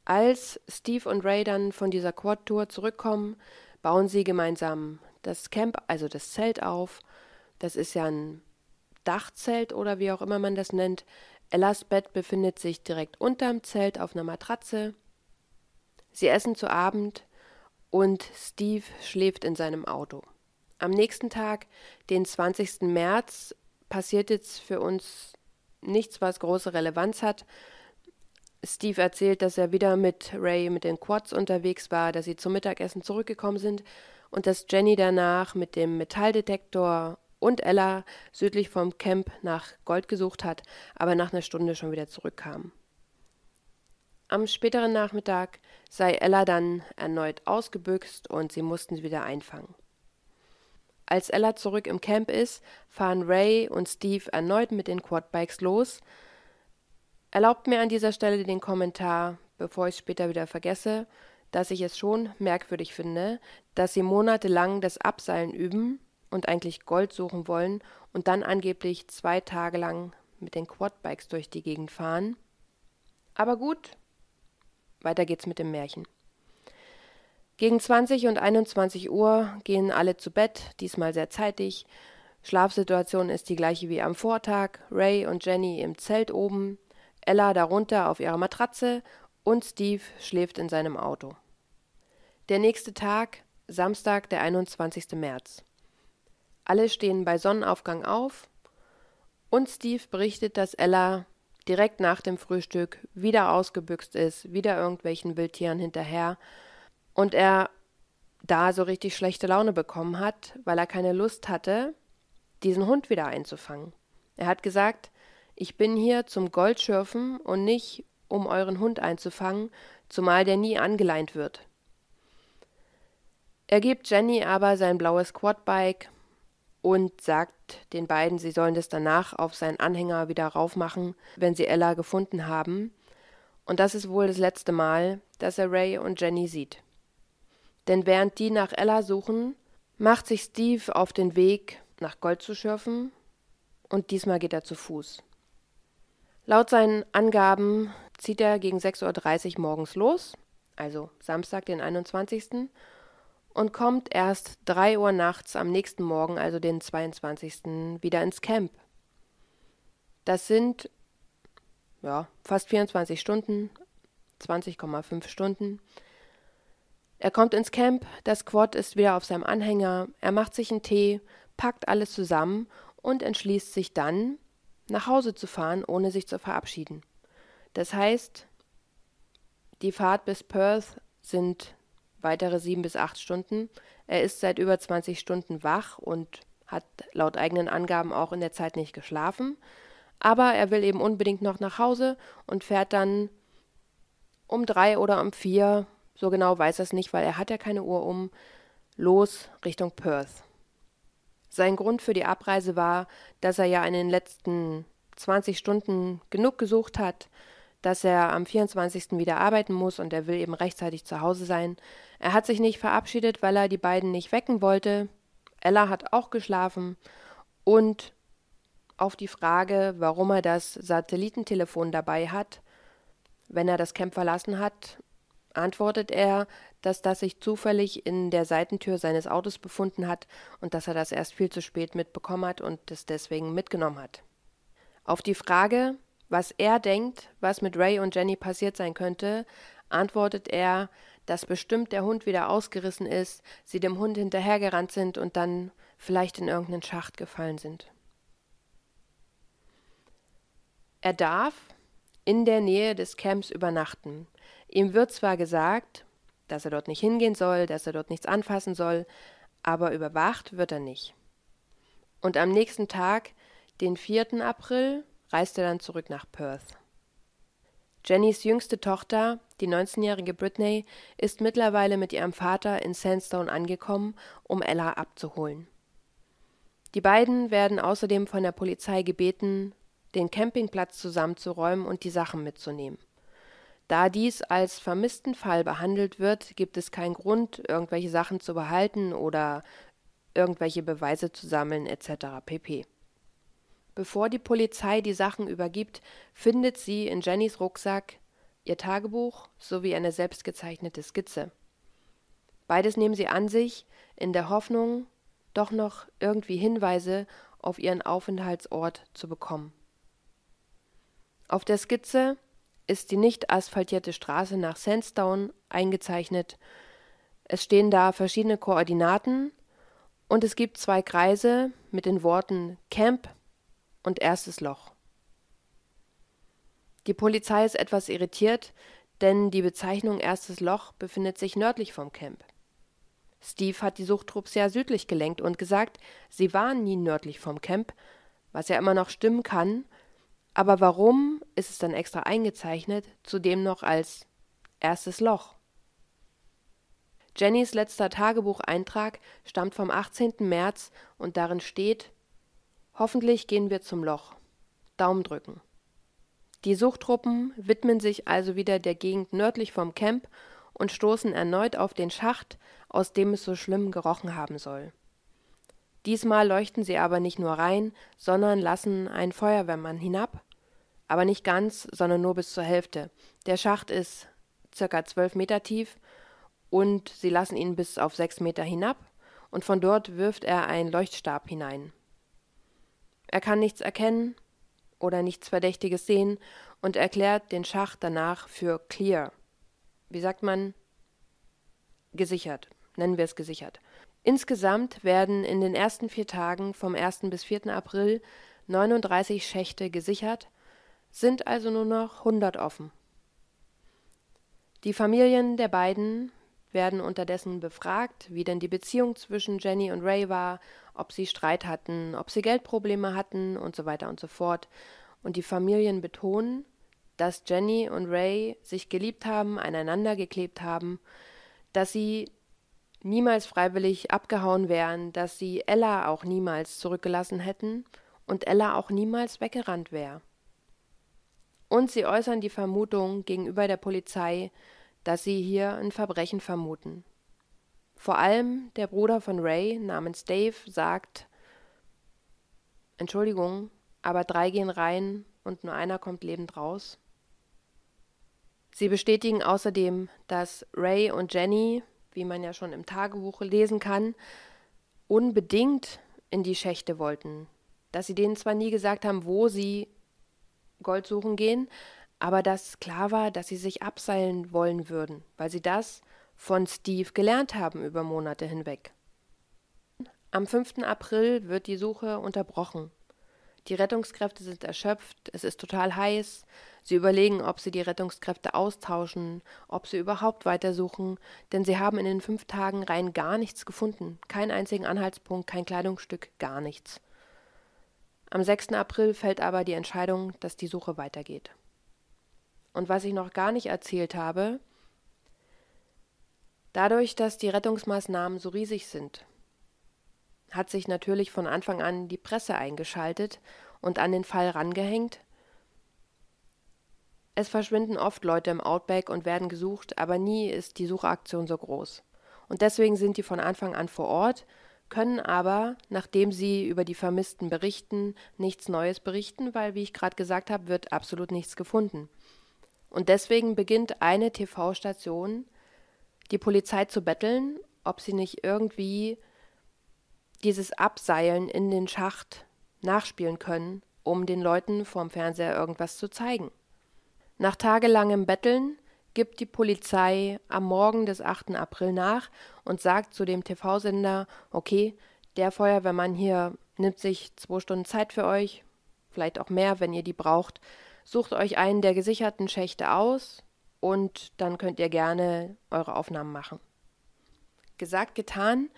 Als Steve und Ray dann von dieser Quad-Tour zurückkommen, bauen sie gemeinsam das Camp, also das Zelt auf. Das ist ja ein Dachzelt oder wie auch immer man das nennt. Ellas Bett befindet sich direkt unterm Zelt auf einer Matratze. Sie essen zu Abend und Steve schläft in seinem Auto. Am nächsten Tag, den 20. März, passiert jetzt für uns nichts, was große Relevanz hat. Steve erzählt, dass er wieder mit Ray mit den Quads unterwegs war, dass sie zum Mittagessen zurückgekommen sind und dass Jenny danach mit dem Metalldetektor und Ella südlich vom Camp nach Gold gesucht hat, aber nach einer Stunde schon wieder zurückkam. Am späteren Nachmittag sei Ella dann erneut ausgebüxt und sie mussten sie wieder einfangen. Als Ella zurück im Camp ist, fahren Ray und Steve erneut mit den Quadbikes los. Erlaubt mir an dieser Stelle den Kommentar, bevor ich es später wieder vergesse, dass ich es schon merkwürdig finde, dass sie monatelang das Abseilen üben und eigentlich Gold suchen wollen und dann angeblich zwei Tage lang mit den Quadbikes durch die Gegend fahren. Aber gut, weiter geht's mit dem Märchen. Gegen 20 und 21 Uhr gehen alle zu Bett, diesmal sehr zeitig. Schlafsituation ist die gleiche wie am Vortag. Ray und Jenny im Zelt oben, Ella darunter auf ihrer Matratze und Steve schläft in seinem Auto. Der nächste Tag, Samstag, der 21. März. Alle stehen bei Sonnenaufgang auf und Steve berichtet, dass Ella direkt nach dem Frühstück wieder ausgebüxt ist, wieder irgendwelchen Wildtieren hinterher und er da so richtig schlechte Laune bekommen hat, weil er keine Lust hatte, diesen Hund wieder einzufangen. Er hat gesagt, ich bin hier zum Goldschürfen und nicht, um euren Hund einzufangen, zumal der nie angeleint wird. Er gibt Jenny aber sein blaues Quadbike und sagt den beiden, sie sollen das danach auf seinen Anhänger wieder raufmachen, wenn sie Ella gefunden haben. Und das ist wohl das letzte Mal, dass er Ray und Jenny sieht. Denn während die nach Ella suchen, macht sich Steve auf den Weg, nach Gold zu schürfen, und diesmal geht er zu Fuß. Laut seinen Angaben zieht er gegen 6.30 Uhr morgens los, also Samstag, den 21., und kommt erst 3 Uhr nachts am nächsten Morgen, also den 22., wieder ins Camp. Das sind ja, fast 24 Stunden, 20,5 Stunden. Er kommt ins Camp, das Quad ist wieder auf seinem Anhänger, er macht sich einen Tee, packt alles zusammen und entschließt sich dann, nach Hause zu fahren, ohne sich zu verabschieden. Das heißt, die Fahrt bis Perth sind weitere sieben bis acht Stunden. Er ist seit über 20 Stunden wach und hat laut eigenen Angaben auch in der Zeit nicht geschlafen. Aber er will eben unbedingt noch nach Hause und fährt dann um drei oder um vier, so genau weiß er es nicht, weil er hat ja keine Uhr um, los Richtung Perth. Sein Grund für die Abreise war, dass er ja in den letzten 20 Stunden genug gesucht hat, dass er am 24. wieder arbeiten muss und er will eben rechtzeitig zu Hause sein. Er hat sich nicht verabschiedet, weil er die beiden nicht wecken wollte. Ella hat auch geschlafen und auf die Frage, warum er das Satellitentelefon dabei hat, wenn er das Camp verlassen hat, antwortet er, dass das sich zufällig in der Seitentür seines Autos befunden hat und dass er das erst viel zu spät mitbekommen hat und es deswegen mitgenommen hat. Auf die Frage, was er denkt, was mit Ray und Jenny passiert sein könnte, antwortet er, dass bestimmt der Hund wieder ausgerissen ist, sie dem Hund hinterhergerannt sind und dann vielleicht in irgendeinen Schacht gefallen sind. Er darf in der Nähe des Camps übernachten. Ihm wird zwar gesagt, dass er dort nicht hingehen soll, dass er dort nichts anfassen soll, aber überwacht wird er nicht. Und am nächsten Tag, den 4. April, reist er dann zurück nach Perth. Jennys jüngste Tochter, die 19-jährige Britney, ist mittlerweile mit ihrem Vater in Sandstone angekommen, um Ella abzuholen. Die beiden werden außerdem von der Polizei gebeten, den Campingplatz zusammenzuräumen und die Sachen mitzunehmen. Da dies als vermissten Fall behandelt wird, gibt es keinen Grund, irgendwelche Sachen zu behalten oder irgendwelche Beweise zu sammeln etc. pp. Bevor die Polizei die Sachen übergibt, findet sie in Jennys Rucksack ihr Tagebuch sowie eine selbstgezeichnete Skizze. Beides nehmen sie an sich, in der Hoffnung, doch noch irgendwie Hinweise auf ihren Aufenthaltsort zu bekommen. Auf der Skizze ist die nicht asphaltierte Straße nach Sandstone eingezeichnet. Es stehen da verschiedene Koordinaten und es gibt zwei Kreise mit den Worten Camp und erstes Loch. Die Polizei ist etwas irritiert, denn die Bezeichnung erstes Loch befindet sich nördlich vom Camp. Steve hat die Suchtrupps ja südlich gelenkt und gesagt, sie waren nie nördlich vom Camp, was ja immer noch stimmen kann, aber warum ist es dann extra eingezeichnet, zudem noch als erstes Loch? Jennys letzter Tagebucheintrag stammt vom 18. März und darin steht Hoffentlich gehen wir zum Loch. Daumen drücken. Die Suchtruppen widmen sich also wieder der Gegend nördlich vom Camp und stoßen erneut auf den Schacht, aus dem es so schlimm gerochen haben soll. Diesmal leuchten sie aber nicht nur rein, sondern lassen einen Feuerwehrmann hinab, aber nicht ganz, sondern nur bis zur Hälfte. Der Schacht ist circa zwölf Meter tief und sie lassen ihn bis auf sechs Meter hinab und von dort wirft er einen Leuchtstab hinein. Er kann nichts erkennen oder nichts Verdächtiges sehen und erklärt den Schacht danach für clear. Wie sagt man? Gesichert. Nennen wir es gesichert. Insgesamt werden in den ersten vier Tagen vom 1. bis 4. April 39 Schächte gesichert, sind also nur noch 100 offen. Die Familien der beiden werden unterdessen befragt, wie denn die Beziehung zwischen Jenny und Ray war, ob sie Streit hatten, ob sie Geldprobleme hatten und so weiter und so fort. Und die Familien betonen, dass Jenny und Ray sich geliebt haben, aneinander geklebt haben, dass sie niemals freiwillig abgehauen wären, dass sie Ella auch niemals zurückgelassen hätten und Ella auch niemals weggerannt wäre. Und sie äußern die Vermutung gegenüber der Polizei, dass sie hier ein Verbrechen vermuten. Vor allem der Bruder von Ray namens Dave sagt Entschuldigung, aber drei gehen rein und nur einer kommt lebend raus. Sie bestätigen außerdem, dass Ray und Jenny, wie man ja schon im Tagebuch lesen kann, unbedingt in die Schächte wollten, dass sie denen zwar nie gesagt haben, wo sie Gold suchen gehen, aber dass klar war, dass sie sich abseilen wollen würden, weil sie das von Steve gelernt haben über Monate hinweg. Am 5. April wird die Suche unterbrochen. Die Rettungskräfte sind erschöpft, es ist total heiß. Sie überlegen, ob sie die Rettungskräfte austauschen, ob sie überhaupt weitersuchen, denn sie haben in den fünf Tagen rein gar nichts gefunden. Keinen einzigen Anhaltspunkt, kein Kleidungsstück, gar nichts. Am 6. April fällt aber die Entscheidung, dass die Suche weitergeht. Und was ich noch gar nicht erzählt habe, dadurch, dass die Rettungsmaßnahmen so riesig sind, hat sich natürlich von Anfang an die Presse eingeschaltet und an den Fall rangehängt. Es verschwinden oft Leute im Outback und werden gesucht, aber nie ist die Suchaktion so groß. Und deswegen sind die von Anfang an vor Ort, können aber, nachdem sie über die Vermissten berichten, nichts Neues berichten, weil, wie ich gerade gesagt habe, wird absolut nichts gefunden. Und deswegen beginnt eine TV-Station, die Polizei zu betteln, ob sie nicht irgendwie dieses Abseilen in den Schacht nachspielen können, um den Leuten vorm Fernseher irgendwas zu zeigen. Nach tagelangem Betteln gibt die Polizei am Morgen des 8. April nach und sagt zu dem TV-Sender, okay, der Feuerwehrmann hier nimmt sich zwei Stunden Zeit für euch, vielleicht auch mehr, wenn ihr die braucht, sucht euch einen der gesicherten Schächte aus und dann könnt ihr gerne eure Aufnahmen machen. Gesagt, getan,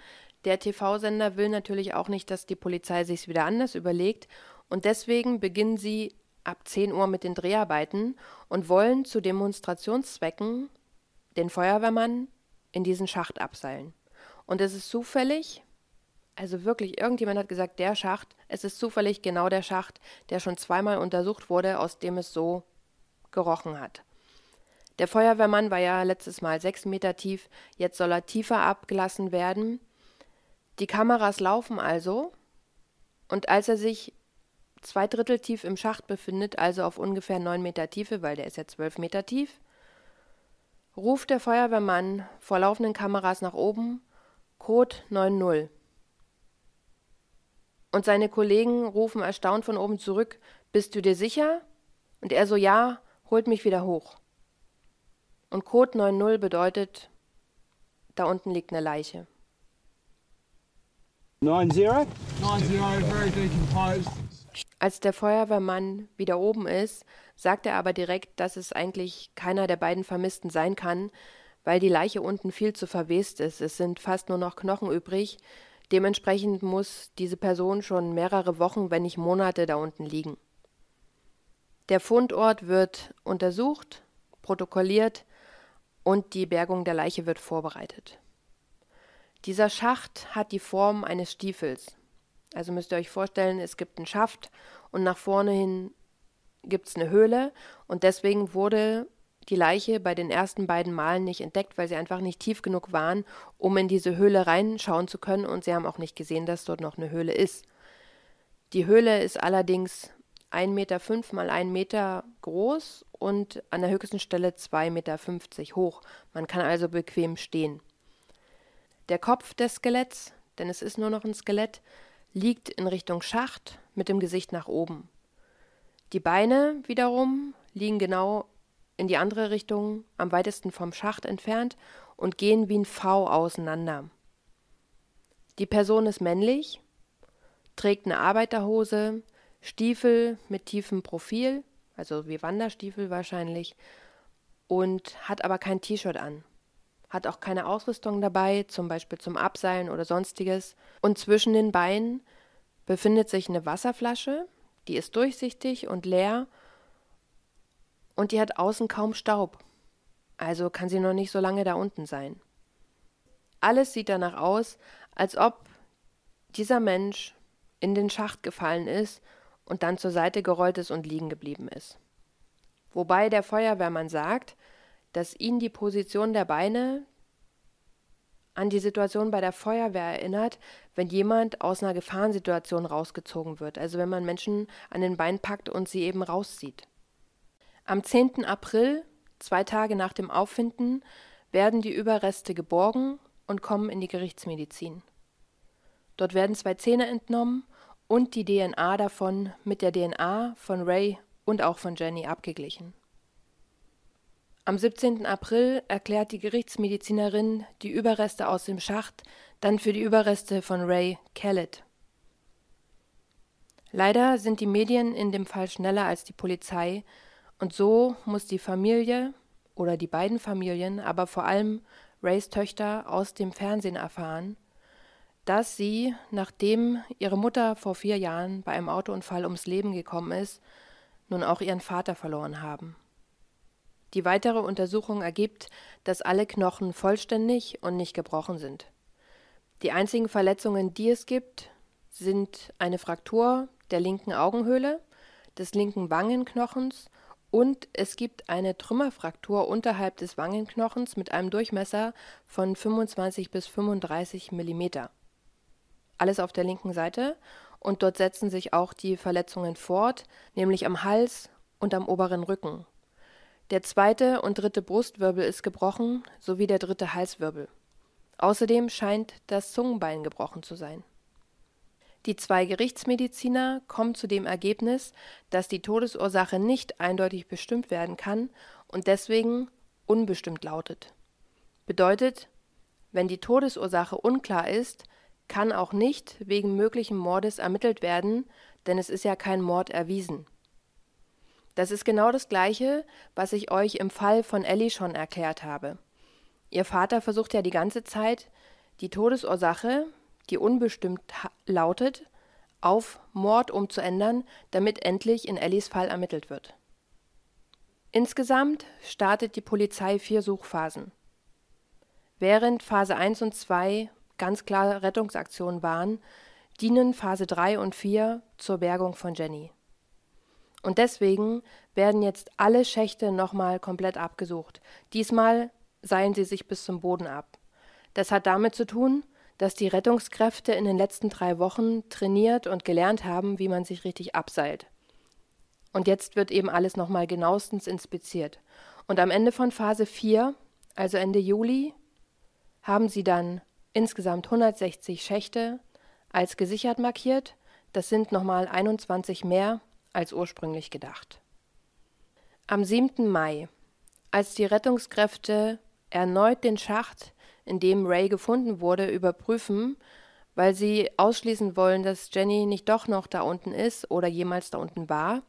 der TV-Sender will natürlich auch nicht, dass die Polizei sich wieder anders überlegt und deswegen beginnen sie ab 10 Uhr mit den Dreharbeiten und wollen zu Demonstrationszwecken den Feuerwehrmann in diesen Schacht abseilen. Und es ist zufällig, also wirklich, irgendjemand hat gesagt, der Schacht, es ist zufällig genau der Schacht, der schon zweimal untersucht wurde, aus dem es so gerochen hat. Der Feuerwehrmann war ja letztes Mal sechs Meter tief, jetzt soll er tiefer abgelassen werden. Die Kameras laufen also, und als er sich zwei Drittel tief im Schacht befindet, also auf ungefähr neun Meter Tiefe, weil der ist ja zwölf Meter tief, ruft der Feuerwehrmann vor laufenden Kameras nach oben Code 90. Und seine Kollegen rufen erstaunt von oben zurück Bist du dir sicher? Und er so Ja, holt mich wieder hoch. Und Code 90 bedeutet, da unten liegt eine Leiche. 9-0. 9-0, very decomposed. Als der Feuerwehrmann wieder oben ist, sagt er aber direkt, dass es eigentlich keiner der beiden Vermissten sein kann, weil die Leiche unten viel zu verwest ist. Es sind fast nur noch Knochen übrig. Dementsprechend muss diese Person schon mehrere Wochen, wenn nicht Monate da unten liegen. Der Fundort wird untersucht, protokolliert und die Bergung der Leiche wird vorbereitet. Dieser Schacht hat die Form eines Stiefels. Also müsst ihr euch vorstellen, es gibt einen Schaft und nach vorne hin gibt es eine Höhle und deswegen wurde die Leiche bei den ersten beiden Malen nicht entdeckt, weil sie einfach nicht tief genug waren, um in diese Höhle reinschauen zu können und sie haben auch nicht gesehen, dass dort noch eine Höhle ist. Die Höhle ist allerdings 1,5 Meter mal 1 Meter groß und an der höchsten Stelle 2,50 Meter hoch. Man kann also bequem stehen. Der Kopf des Skeletts, denn es ist nur noch ein Skelett, liegt in Richtung Schacht mit dem Gesicht nach oben. Die Beine wiederum liegen genau in die andere Richtung, am weitesten vom Schacht entfernt und gehen wie ein V auseinander. Die Person ist männlich, trägt eine Arbeiterhose, Stiefel mit tiefem Profil, also wie Wanderstiefel wahrscheinlich, und hat aber kein T-Shirt an hat auch keine Ausrüstung dabei, zum Beispiel zum Abseilen oder sonstiges. Und zwischen den Beinen befindet sich eine Wasserflasche, die ist durchsichtig und leer und die hat außen kaum Staub. Also kann sie noch nicht so lange da unten sein. Alles sieht danach aus, als ob dieser Mensch in den Schacht gefallen ist und dann zur Seite gerollt ist und liegen geblieben ist. Wobei der Feuerwehrmann sagt, dass ihn die Position der Beine an die Situation bei der Feuerwehr erinnert, wenn jemand aus einer Gefahrensituation rausgezogen wird, also wenn man Menschen an den Beinen packt und sie eben rauszieht. Am 10. April, zwei Tage nach dem Auffinden, werden die Überreste geborgen und kommen in die Gerichtsmedizin. Dort werden zwei Zähne entnommen und die DNA davon mit der DNA von Ray und auch von Jenny abgeglichen. Am 17. April erklärt die Gerichtsmedizinerin die Überreste aus dem Schacht dann für die Überreste von Ray Kellett. Leider sind die Medien in dem Fall schneller als die Polizei und so muss die Familie oder die beiden Familien, aber vor allem Rays Töchter aus dem Fernsehen erfahren, dass sie, nachdem ihre Mutter vor vier Jahren bei einem Autounfall ums Leben gekommen ist, nun auch ihren Vater verloren haben. Die weitere Untersuchung ergibt, dass alle Knochen vollständig und nicht gebrochen sind. Die einzigen Verletzungen, die es gibt, sind eine Fraktur der linken Augenhöhle, des linken Wangenknochens und es gibt eine Trümmerfraktur unterhalb des Wangenknochens mit einem Durchmesser von 25 bis 35 Millimeter. Alles auf der linken Seite und dort setzen sich auch die Verletzungen fort, nämlich am Hals und am oberen Rücken. Der zweite und dritte Brustwirbel ist gebrochen, sowie der dritte Halswirbel. Außerdem scheint das Zungenbein gebrochen zu sein. Die zwei Gerichtsmediziner kommen zu dem Ergebnis, dass die Todesursache nicht eindeutig bestimmt werden kann und deswegen unbestimmt lautet. Bedeutet, wenn die Todesursache unklar ist, kann auch nicht wegen möglichen Mordes ermittelt werden, denn es ist ja kein Mord erwiesen. Das ist genau das Gleiche, was ich euch im Fall von Ellie schon erklärt habe. Ihr Vater versucht ja die ganze Zeit, die Todesursache, die unbestimmt lautet, auf Mord umzuändern, damit endlich in Ellies Fall ermittelt wird. Insgesamt startet die Polizei vier Suchphasen. Während Phase 1 und 2 ganz klar Rettungsaktionen waren, dienen Phase 3 und 4 zur Bergung von Jenny. Und deswegen werden jetzt alle Schächte nochmal komplett abgesucht. Diesmal seilen sie sich bis zum Boden ab. Das hat damit zu tun, dass die Rettungskräfte in den letzten drei Wochen trainiert und gelernt haben, wie man sich richtig abseilt. Und jetzt wird eben alles nochmal genauestens inspiziert. Und am Ende von Phase 4, also Ende Juli, haben sie dann insgesamt 160 Schächte als gesichert markiert. Das sind nochmal 21 mehr als ursprünglich gedacht. Am 7. Mai, als die Rettungskräfte erneut den Schacht in dem Ray gefunden wurde, überprüfen, weil sie ausschließen wollen, dass Jenny nicht doch noch da unten ist oder jemals da unten war,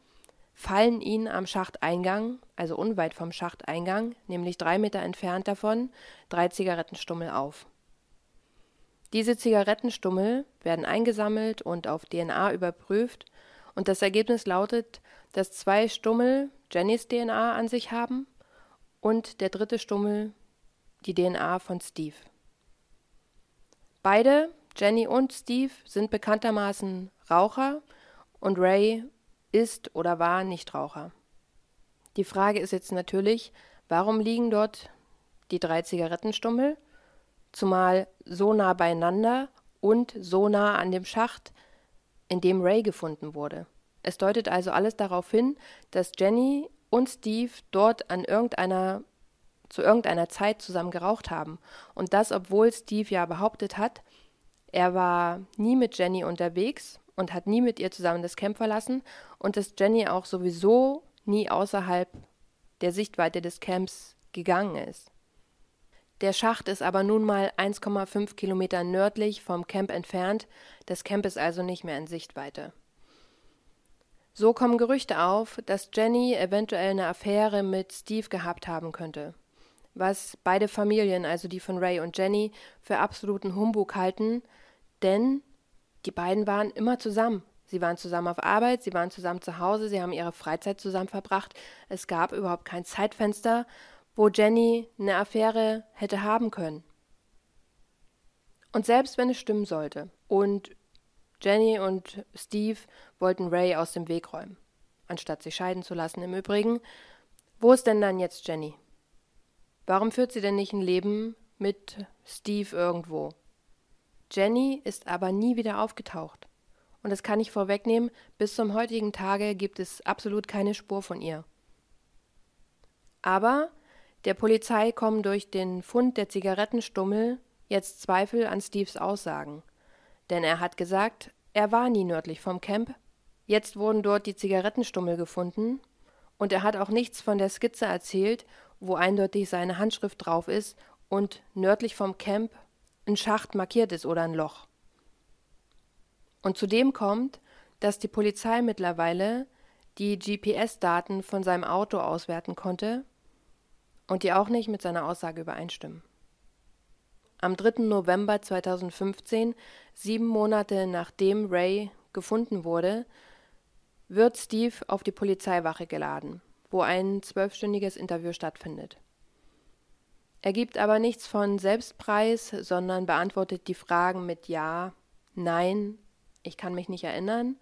fallen ihnen am Schachteingang, also unweit vom Schachteingang, nämlich drei Meter entfernt davon, drei Zigarettenstummel auf. Diese Zigarettenstummel werden eingesammelt und auf DNA überprüft und das Ergebnis lautet, dass zwei Stummel Jennys DNA an sich haben und der dritte Stummel die DNA von Steve. Beide, Jenny und Steve, sind bekanntermaßen Raucher und Ray ist oder war Nichtraucher. Die Frage ist jetzt natürlich, warum liegen dort die drei Zigarettenstummel, zumal so nah beieinander und so nah an dem Schacht, in dem Ray gefunden wurde. Es deutet also alles darauf hin, dass Jenny und Steve dort an irgendeiner zu irgendeiner Zeit zusammen geraucht haben. Und das, obwohl Steve ja behauptet hat, er war nie mit Jenny unterwegs und hat nie mit ihr zusammen das Camp verlassen und dass Jenny auch sowieso nie außerhalb der Sichtweite des Camps gegangen ist. Der Schacht ist aber nun mal 1,5 Kilometer nördlich vom Camp entfernt, das Camp ist also nicht mehr in Sichtweite. So kommen Gerüchte auf, dass Jenny eventuell eine Affäre mit Steve gehabt haben könnte was beide Familien, also die von Ray und Jenny, für absoluten Humbug halten, denn die beiden waren immer zusammen. Sie waren zusammen auf Arbeit, sie waren zusammen zu Hause, sie haben ihre Freizeit zusammen verbracht. Es gab überhaupt kein Zeitfenster, wo Jenny eine Affäre hätte haben können. Und selbst wenn es stimmen sollte und Jenny und Steve wollten Ray aus dem Weg räumen, anstatt sich scheiden zu lassen im Übrigen, wo ist denn dann jetzt Jenny? Warum führt sie denn nicht ein Leben mit Steve irgendwo? Jenny ist aber nie wieder aufgetaucht. Und das kann ich vorwegnehmen, bis zum heutigen Tage gibt es absolut keine Spur von ihr. Aber der Polizei kommen durch den Fund der Zigarettenstummel jetzt Zweifel an Steves Aussagen. Denn er hat gesagt, er war nie nördlich vom Camp. Jetzt wurden dort die Zigarettenstummel gefunden Und er hat auch nichts von der Skizze erzählt, wo eindeutig seine Handschrift drauf ist und nördlich vom Camp ein Schacht markiert ist oder ein Loch. Und zudem kommt, dass die Polizei mittlerweile die GPS-Daten von seinem Auto auswerten konnte und die auch nicht mit seiner Aussage übereinstimmen. Am 3. November 2015, sieben Monate nachdem Ray gefunden wurde, wird Steve auf die Polizeiwache geladen, wo ein zwölfstündiges Interview stattfindet. Er gibt aber nichts von Selbstpreis, sondern beantwortet die Fragen mit Ja, Nein, ich kann mich nicht erinnern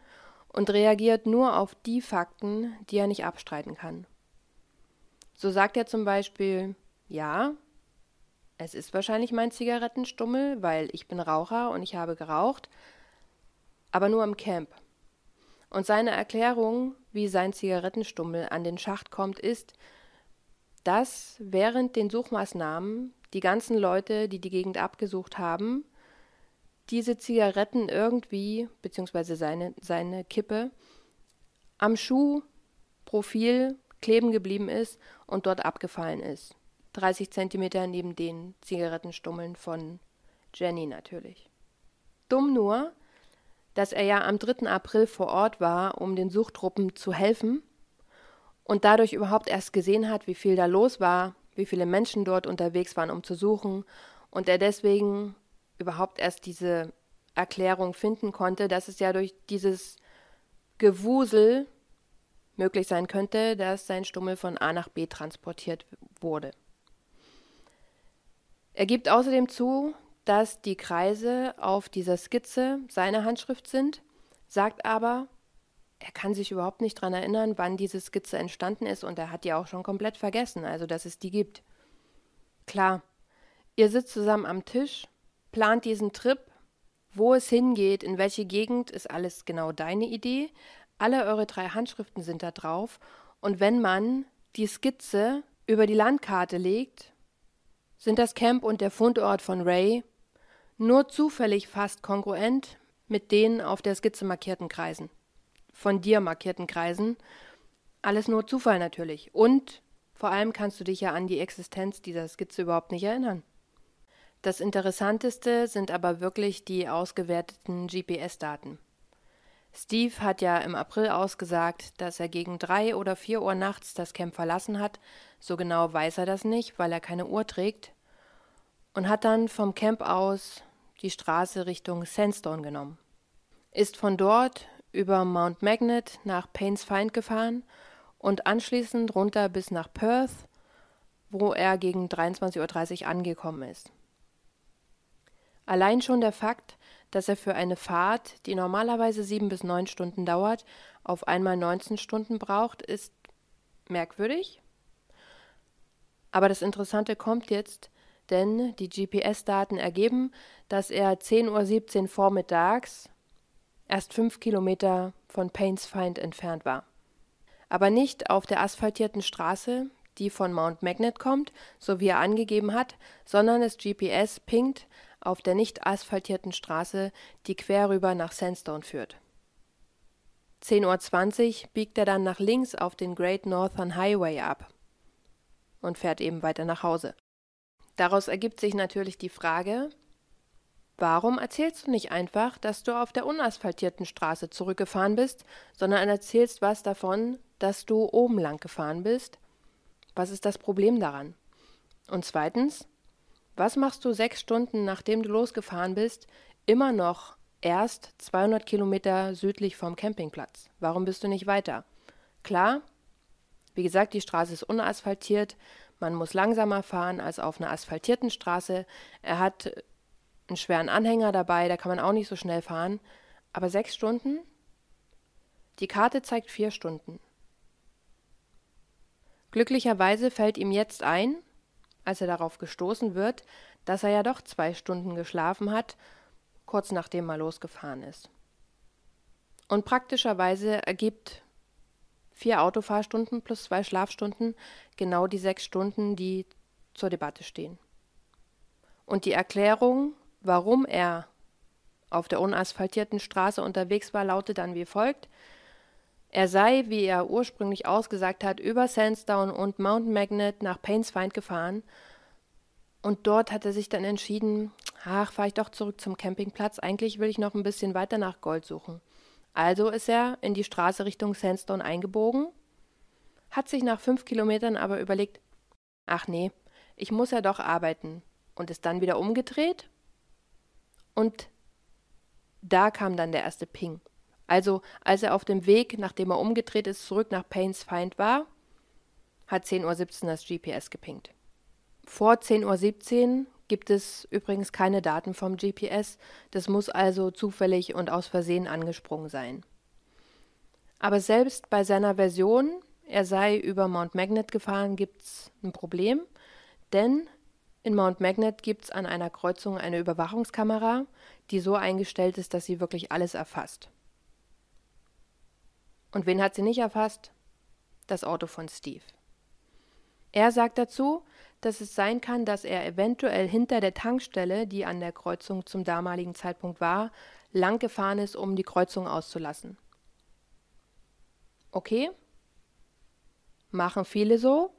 und reagiert nur auf die Fakten, die er nicht abstreiten kann. So sagt er zum Beispiel Ja, es ist wahrscheinlich mein Zigarettenstummel, weil ich bin Raucher und ich habe geraucht, aber nur im Camp. Und seine Erklärung, wie sein Zigarettenstummel an den Schacht kommt, ist, dass während den Suchmaßnahmen die ganzen Leute, die die Gegend abgesucht haben, diese Zigaretten irgendwie, beziehungsweise seine, seine Kippe, am Schuhprofil kleben geblieben ist und dort abgefallen ist. 30 Zentimeter neben den Zigarettenstummeln von Jenny natürlich. Dumm nur, dass er ja am 3. April vor Ort war, um den Suchtruppen zu helfen und dadurch überhaupt erst gesehen hat, wie viel da los war, wie viele Menschen dort unterwegs waren, um zu suchen und er deswegen überhaupt erst diese Erklärung finden konnte, dass es ja durch dieses Gewusel möglich sein könnte, dass sein Stummel von A nach B transportiert wurde. Er gibt außerdem zu, dass die Kreise auf dieser Skizze seine Handschrift sind, sagt aber, er kann sich überhaupt nicht daran erinnern, wann diese Skizze entstanden ist und er hat die auch schon komplett vergessen, also dass es die gibt. Klar, ihr sitzt zusammen am Tisch, plant diesen Trip, wo es hingeht, in welche Gegend, ist alles genau deine Idee. Alle eure drei Handschriften sind da drauf und wenn man die Skizze über die Landkarte legt, sind das Camp und der Fundort von Ray nur zufällig fast kongruent mit den auf der Skizze markierten Kreisen. Von dir markierten Kreisen. Alles nur Zufall natürlich. Und vor allem kannst du dich ja an die Existenz dieser Skizze überhaupt nicht erinnern. Das Interessanteste sind aber wirklich die ausgewerteten GPS-Daten. Steve hat ja im April ausgesagt, dass er gegen drei oder vier Uhr nachts das Camp verlassen hat. So genau weiß er das nicht, weil er keine Uhr trägt. Und hat dann vom Camp aus die Straße Richtung Sandstone genommen. Ist von dort über Mount Magnet nach Paynes Find gefahren und anschließend runter bis nach Perth, wo er gegen 23.30 Uhr angekommen ist. Allein schon der Fakt, dass er für eine Fahrt, die normalerweise sieben bis neun Stunden dauert, auf einmal 19 Stunden braucht, ist merkwürdig. Aber das Interessante kommt jetzt, denn die GPS-Daten ergeben, dass er 10.17 Uhr vormittags erst fünf Kilometer von Paynes Find entfernt war. Aber nicht auf der asphaltierten Straße, die von Mount Magnet kommt, so wie er angegeben hat, sondern das GPS pinkt auf der nicht asphaltierten Straße, die quer rüber nach Sandstone führt. 10.20 Uhr biegt er dann nach links auf den Great Northern Highway ab und fährt eben weiter nach Hause. Daraus ergibt sich natürlich die Frage, warum erzählst du nicht einfach, dass du auf der unasphaltierten Straße zurückgefahren bist, sondern erzählst was davon, dass du oben lang gefahren bist? Was ist das Problem daran? Und zweitens, was machst du sechs Stunden, nachdem du losgefahren bist, immer noch erst 200 Kilometer südlich vom Campingplatz? Warum bist du nicht weiter? Klar, wie gesagt, die Straße ist unasphaltiert, man muss langsamer fahren als auf einer asphaltierten Straße. Er hat einen schweren Anhänger dabei, da kann man auch nicht so schnell fahren. Aber sechs Stunden? Die Karte zeigt vier Stunden. Glücklicherweise fällt ihm jetzt ein, als er darauf gestoßen wird, dass er ja doch zwei Stunden geschlafen hat, kurz nachdem er losgefahren ist. Und praktischerweise ergibt vier Autofahrstunden plus zwei Schlafstunden genau die sechs Stunden, die zur Debatte stehen. Und die Erklärung, warum er auf der unasphaltierten Straße unterwegs war, lautet dann wie folgt. Er sei, wie er ursprünglich ausgesagt hat, über Sandstone und Mount Magnet nach Paynes Find gefahren. Und dort hat er sich dann entschieden, ach, fahre ich doch zurück zum Campingplatz. Eigentlich will ich noch ein bisschen weiter nach Gold suchen. Also ist er in die Straße Richtung Sandstone eingebogen, hat sich nach fünf Kilometern aber überlegt, ach nee, ich muss ja doch arbeiten und ist dann wieder umgedreht und da kam dann der erste Ping. Also, als er auf dem Weg, nachdem er umgedreht ist, zurück nach Paynes Feind war, hat 10.17 Uhr das GPS gepinkt. Vor 10.17 Uhr gibt es übrigens keine Daten vom GPS, das muss also zufällig und aus Versehen angesprungen sein. Aber selbst bei seiner Version, er sei über Mount Magnet gefahren, gibt es ein Problem, denn in Mount Magnet gibt es an einer Kreuzung eine Überwachungskamera, die so eingestellt ist, dass sie wirklich alles erfasst. Und wen hat sie nicht erfasst? Das Auto von Steve. Er sagt dazu, dass es sein kann, dass er eventuell hinter der Tankstelle, die an der Kreuzung zum damaligen Zeitpunkt war, lang gefahren ist, um die Kreuzung auszulassen. Okay, machen viele so,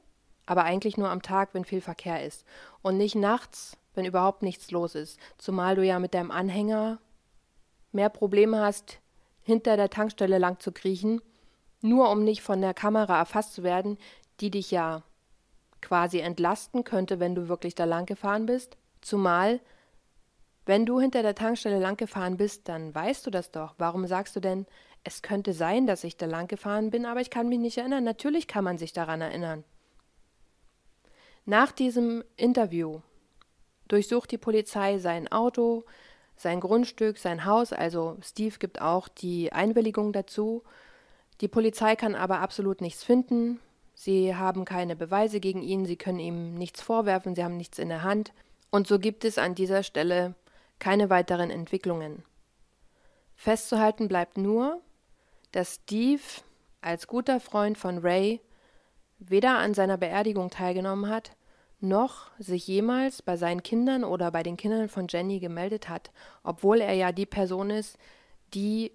aber eigentlich nur am Tag, wenn viel Verkehr ist und nicht nachts, wenn überhaupt nichts los ist, zumal du ja mit deinem Anhänger mehr Probleme hast, hinter der Tankstelle lang zu kriechen, nur um nicht von der Kamera erfasst zu werden, die dich ja quasi entlasten könnte, wenn du wirklich da lang gefahren bist. Zumal, wenn du hinter der Tankstelle lang gefahren bist, dann weißt du das doch. Warum sagst du denn, es könnte sein, dass ich da lang gefahren bin, aber ich kann mich nicht erinnern? Natürlich kann man sich daran erinnern. Nach diesem Interview durchsucht die Polizei sein Auto, sein Grundstück, sein Haus, also Steve gibt auch die Einwilligung dazu. Die Polizei kann aber absolut nichts finden. Sie haben keine Beweise gegen ihn, sie können ihm nichts vorwerfen, sie haben nichts in der Hand. Und so gibt es an dieser Stelle keine weiteren Entwicklungen. Festzuhalten bleibt nur, dass Steve als guter Freund von Ray weder an seiner Beerdigung teilgenommen hat, noch sich jemals bei seinen Kindern oder bei den Kindern von Jenny gemeldet hat, obwohl er ja die Person ist, die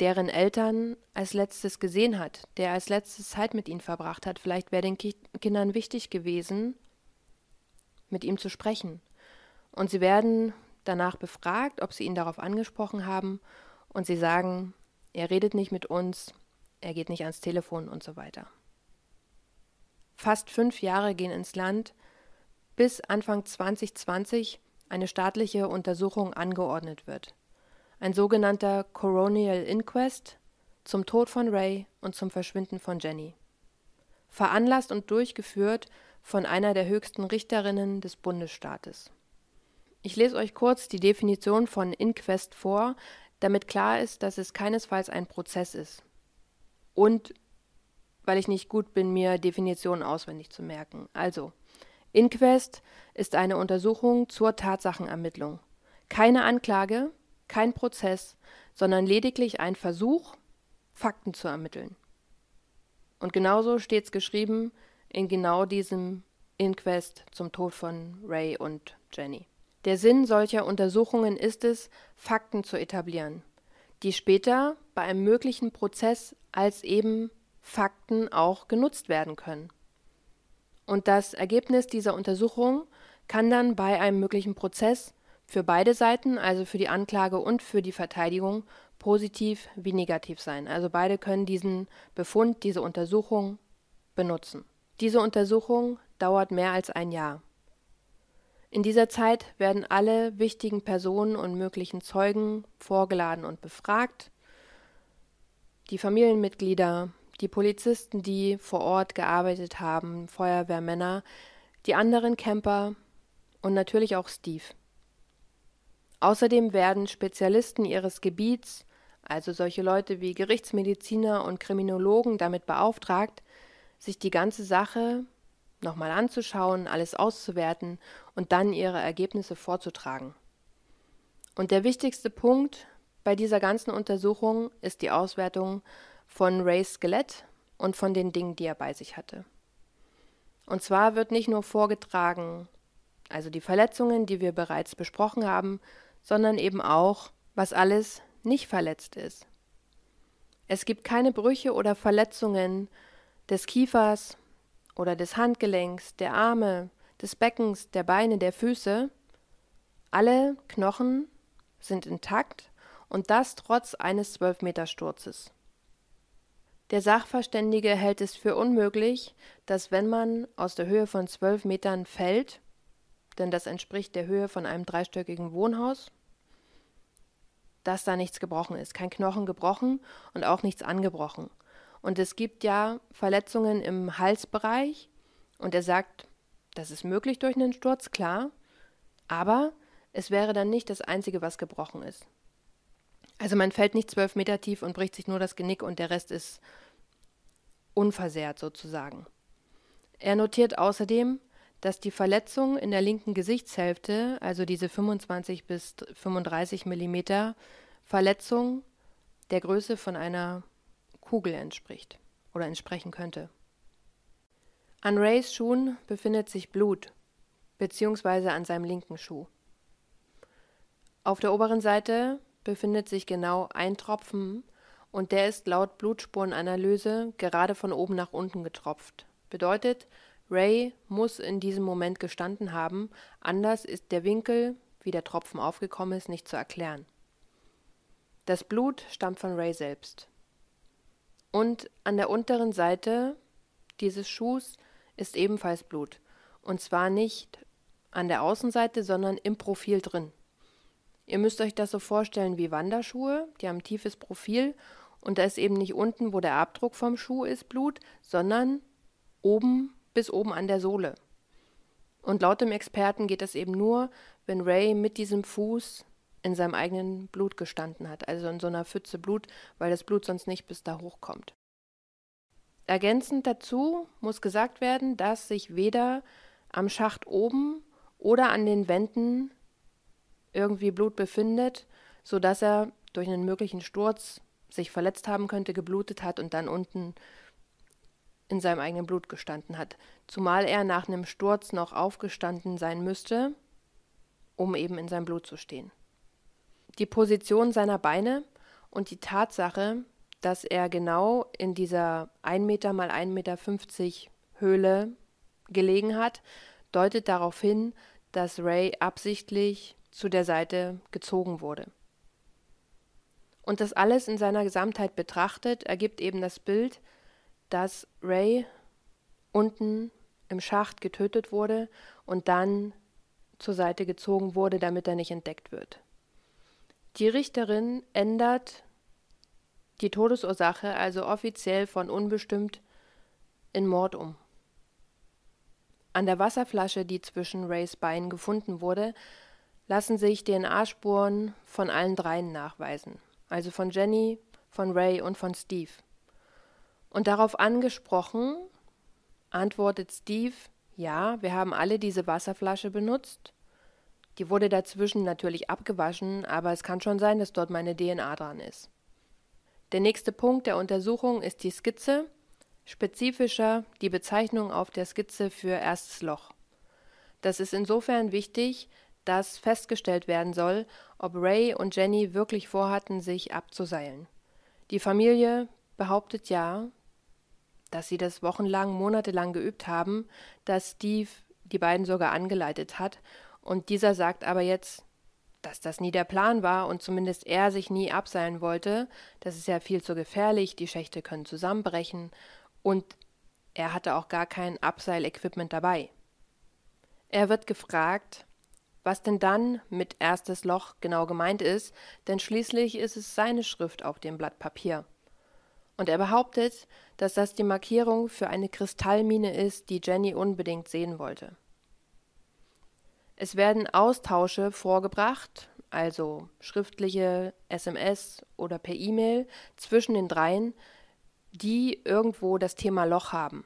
deren Eltern als letztes gesehen hat, der als letztes Zeit mit ihnen verbracht hat. Vielleicht wäre den Ki Kindern wichtig gewesen, mit ihm zu sprechen. Und sie werden danach befragt, ob sie ihn darauf angesprochen haben, und sie sagen, er redet nicht mit uns, er geht nicht ans Telefon und so weiter. Fast fünf Jahre gehen ins Land, bis Anfang 2020 eine staatliche Untersuchung angeordnet wird. Ein sogenannter Coronial Inquest zum Tod von Ray und zum Verschwinden von Jenny. Veranlasst und durchgeführt von einer der höchsten Richterinnen des Bundesstaates. Ich lese euch kurz die Definition von Inquest vor, damit klar ist, dass es keinesfalls ein Prozess ist. Und weil ich nicht gut bin, mir Definitionen auswendig zu merken. Also, Inquest ist eine Untersuchung zur Tatsachenermittlung. Keine Anklage, kein Prozess, sondern lediglich ein Versuch, Fakten zu ermitteln. Und genauso steht es geschrieben in genau diesem Inquest zum Tod von Ray und Jenny. Der Sinn solcher Untersuchungen ist es, Fakten zu etablieren, die später bei einem möglichen Prozess als eben Fakten auch genutzt werden können. Und das Ergebnis dieser Untersuchung kann dann bei einem möglichen Prozess für beide Seiten, also für die Anklage und für die Verteidigung, positiv wie negativ sein. Also beide können diesen Befund, diese Untersuchung benutzen. Diese Untersuchung dauert mehr als ein Jahr. In dieser Zeit werden alle wichtigen Personen und möglichen Zeugen vorgeladen und befragt. Die Familienmitglieder, die Polizisten, die vor Ort gearbeitet haben, Feuerwehrmänner, die anderen Camper und natürlich auch Steve. Außerdem werden Spezialisten ihres Gebiets, also solche Leute wie Gerichtsmediziner und Kriminologen, damit beauftragt, sich die ganze Sache nochmal anzuschauen, alles auszuwerten und dann ihre Ergebnisse vorzutragen. Und der wichtigste Punkt bei dieser ganzen Untersuchung ist die Auswertung von Rays Skelett und von den Dingen, die er bei sich hatte. Und zwar wird nicht nur vorgetragen, also die Verletzungen, die wir bereits besprochen haben, sondern eben auch, was alles nicht verletzt ist. Es gibt keine Brüche oder Verletzungen des Kiefers oder des Handgelenks, der Arme, des Beckens, der Beine, der Füße. Alle Knochen sind intakt und das trotz eines Zwölfmetersturzes. Der Sachverständige hält es für unmöglich, dass wenn man aus der Höhe von zwölf Metern fällt, denn das entspricht der Höhe von einem dreistöckigen Wohnhaus, dass da nichts gebrochen ist, kein Knochen gebrochen und auch nichts angebrochen. Und es gibt ja Verletzungen im Halsbereich und er sagt, das ist möglich durch einen Sturz, klar, aber es wäre dann nicht das Einzige, was gebrochen ist. Also man fällt nicht zwölf Meter tief und bricht sich nur das Genick und der Rest ist unversehrt sozusagen. Er notiert außerdem, dass die Verletzung in der linken Gesichtshälfte, also diese 25 bis 35 Millimeter Verletzung, der Größe von einer Kugel entspricht oder entsprechen könnte. An Rays Schuhen befindet sich Blut, beziehungsweise an seinem linken Schuh. Auf der oberen Seite befindet sich genau ein Tropfen und der ist laut Blutspurenanalyse gerade von oben nach unten getropft. Bedeutet, Ray muss in diesem Moment gestanden haben, anders ist der Winkel, wie der Tropfen aufgekommen ist, nicht zu erklären. Das Blut stammt von Ray selbst. Und an der unteren Seite dieses Schuhs ist ebenfalls Blut. Und zwar nicht an der Außenseite, sondern im Profil drin. Ihr müsst euch das so vorstellen wie Wanderschuhe, die haben tiefes Profil und da ist eben nicht unten, wo der Abdruck vom Schuh ist, Blut, sondern oben bis oben an der Sohle. Und laut dem Experten geht das eben nur, wenn Ray mit diesem Fuß in seinem eigenen Blut gestanden hat, also in so einer Pfütze Blut, weil das Blut sonst nicht bis da hochkommt. Ergänzend dazu muss gesagt werden, dass sich weder am Schacht oben oder an den Wänden irgendwie Blut befindet, sodass er durch einen möglichen Sturz sich verletzt haben könnte, geblutet hat und dann unten in seinem eigenen Blut gestanden hat. Zumal er nach einem Sturz noch aufgestanden sein müsste, um eben in seinem Blut zu stehen. Die Position seiner Beine und die Tatsache, dass er genau in dieser 1 Meter mal 1,50 Meter Höhle gelegen hat, deutet darauf hin, dass Ray absichtlich zu der Seite gezogen wurde. Und das alles in seiner Gesamtheit betrachtet, ergibt eben das Bild, dass Ray unten im Schacht getötet wurde und dann zur Seite gezogen wurde, damit er nicht entdeckt wird. Die Richterin ändert die Todesursache also offiziell von unbestimmt in Mord um. An der Wasserflasche, die zwischen Rays Beinen gefunden wurde, lassen sich DNA-Spuren von allen dreien nachweisen, also von Jenny, von Ray und von Steve. Und darauf angesprochen, antwortet Steve, ja, wir haben alle diese Wasserflasche benutzt. Die wurde dazwischen natürlich abgewaschen, aber es kann schon sein, dass dort meine DNA dran ist. Der nächste Punkt der Untersuchung ist die Skizze, spezifischer die Bezeichnung auf der Skizze für erstes Loch. Das ist insofern wichtig, dass festgestellt werden soll, ob Ray und Jenny wirklich vorhatten, sich abzuseilen. Die Familie behauptet ja, dass sie das wochenlang, monatelang geübt haben, dass Steve die beiden sogar angeleitet hat, und dieser sagt aber jetzt, dass das nie der Plan war und zumindest er sich nie abseilen wollte. Das ist ja viel zu gefährlich, die Schächte können zusammenbrechen und er hatte auch gar kein Abseilequipment dabei. Er wird gefragt, was denn dann mit erstes Loch genau gemeint ist, denn schließlich ist es seine Schrift auf dem Blatt Papier. Und er behauptet, dass das die Markierung für eine Kristallmine ist, die Jenny unbedingt sehen wollte. Es werden Austausche vorgebracht, also schriftliche SMS oder per E-Mail zwischen den dreien, die irgendwo das Thema Loch haben.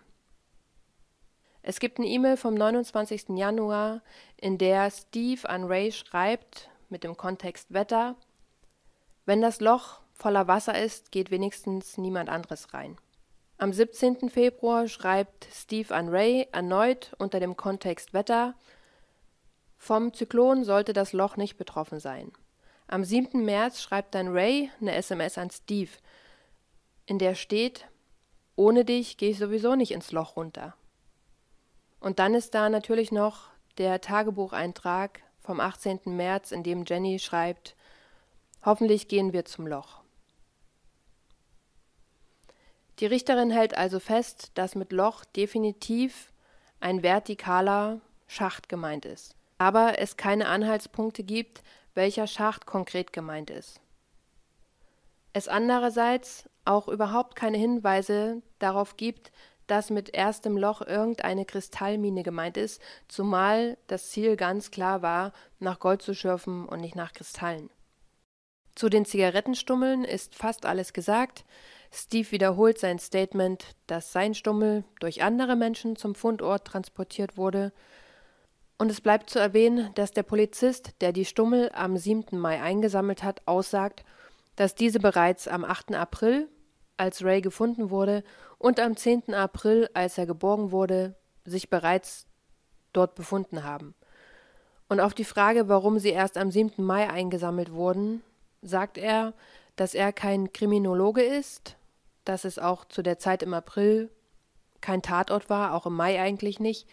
Es gibt eine E-Mail vom 29. Januar, in der Steve an Ray schreibt, mit dem Kontext Wetter, wenn das Loch voller Wasser ist, geht wenigstens niemand anderes rein. Am 17. Februar schreibt Steve an Ray erneut unter dem Kontext Wetter, vom Zyklon sollte das Loch nicht betroffen sein. Am 7. März schreibt dann Ray eine SMS an Steve. in der steht, ohne dich gehe ich sowieso nicht ins Loch runter. Und dann ist da natürlich noch der Tagebucheintrag vom 18. März, in dem Jenny schreibt, hoffentlich gehen wir zum Loch. Die Richterin hält also fest, dass mit Loch definitiv ein vertikaler Schacht gemeint ist, aber es keine Anhaltspunkte gibt, welcher Schacht konkret gemeint ist. Es andererseits auch überhaupt keine Hinweise darauf gibt, dass mit erstem Loch irgendeine Kristallmine gemeint ist, zumal das Ziel ganz klar war, nach Gold zu schürfen und nicht nach Kristallen. Zu den Zigarettenstummeln ist fast alles gesagt. Steve wiederholt sein Statement, dass sein Stummel durch andere Menschen zum Fundort transportiert wurde. Und es bleibt zu erwähnen, dass der Polizist, der die Stummel am 7. Mai eingesammelt hat, aussagt, dass diese bereits am 8. April, als Ray gefunden wurde, und am 10. April, als er geborgen wurde, sich bereits dort befunden haben. Und auf die Frage, warum sie erst am 7. Mai eingesammelt wurden, sagt er, dass er kein Kriminologe ist, dass es auch zu der Zeit im April kein Tatort war, auch im Mai eigentlich nicht,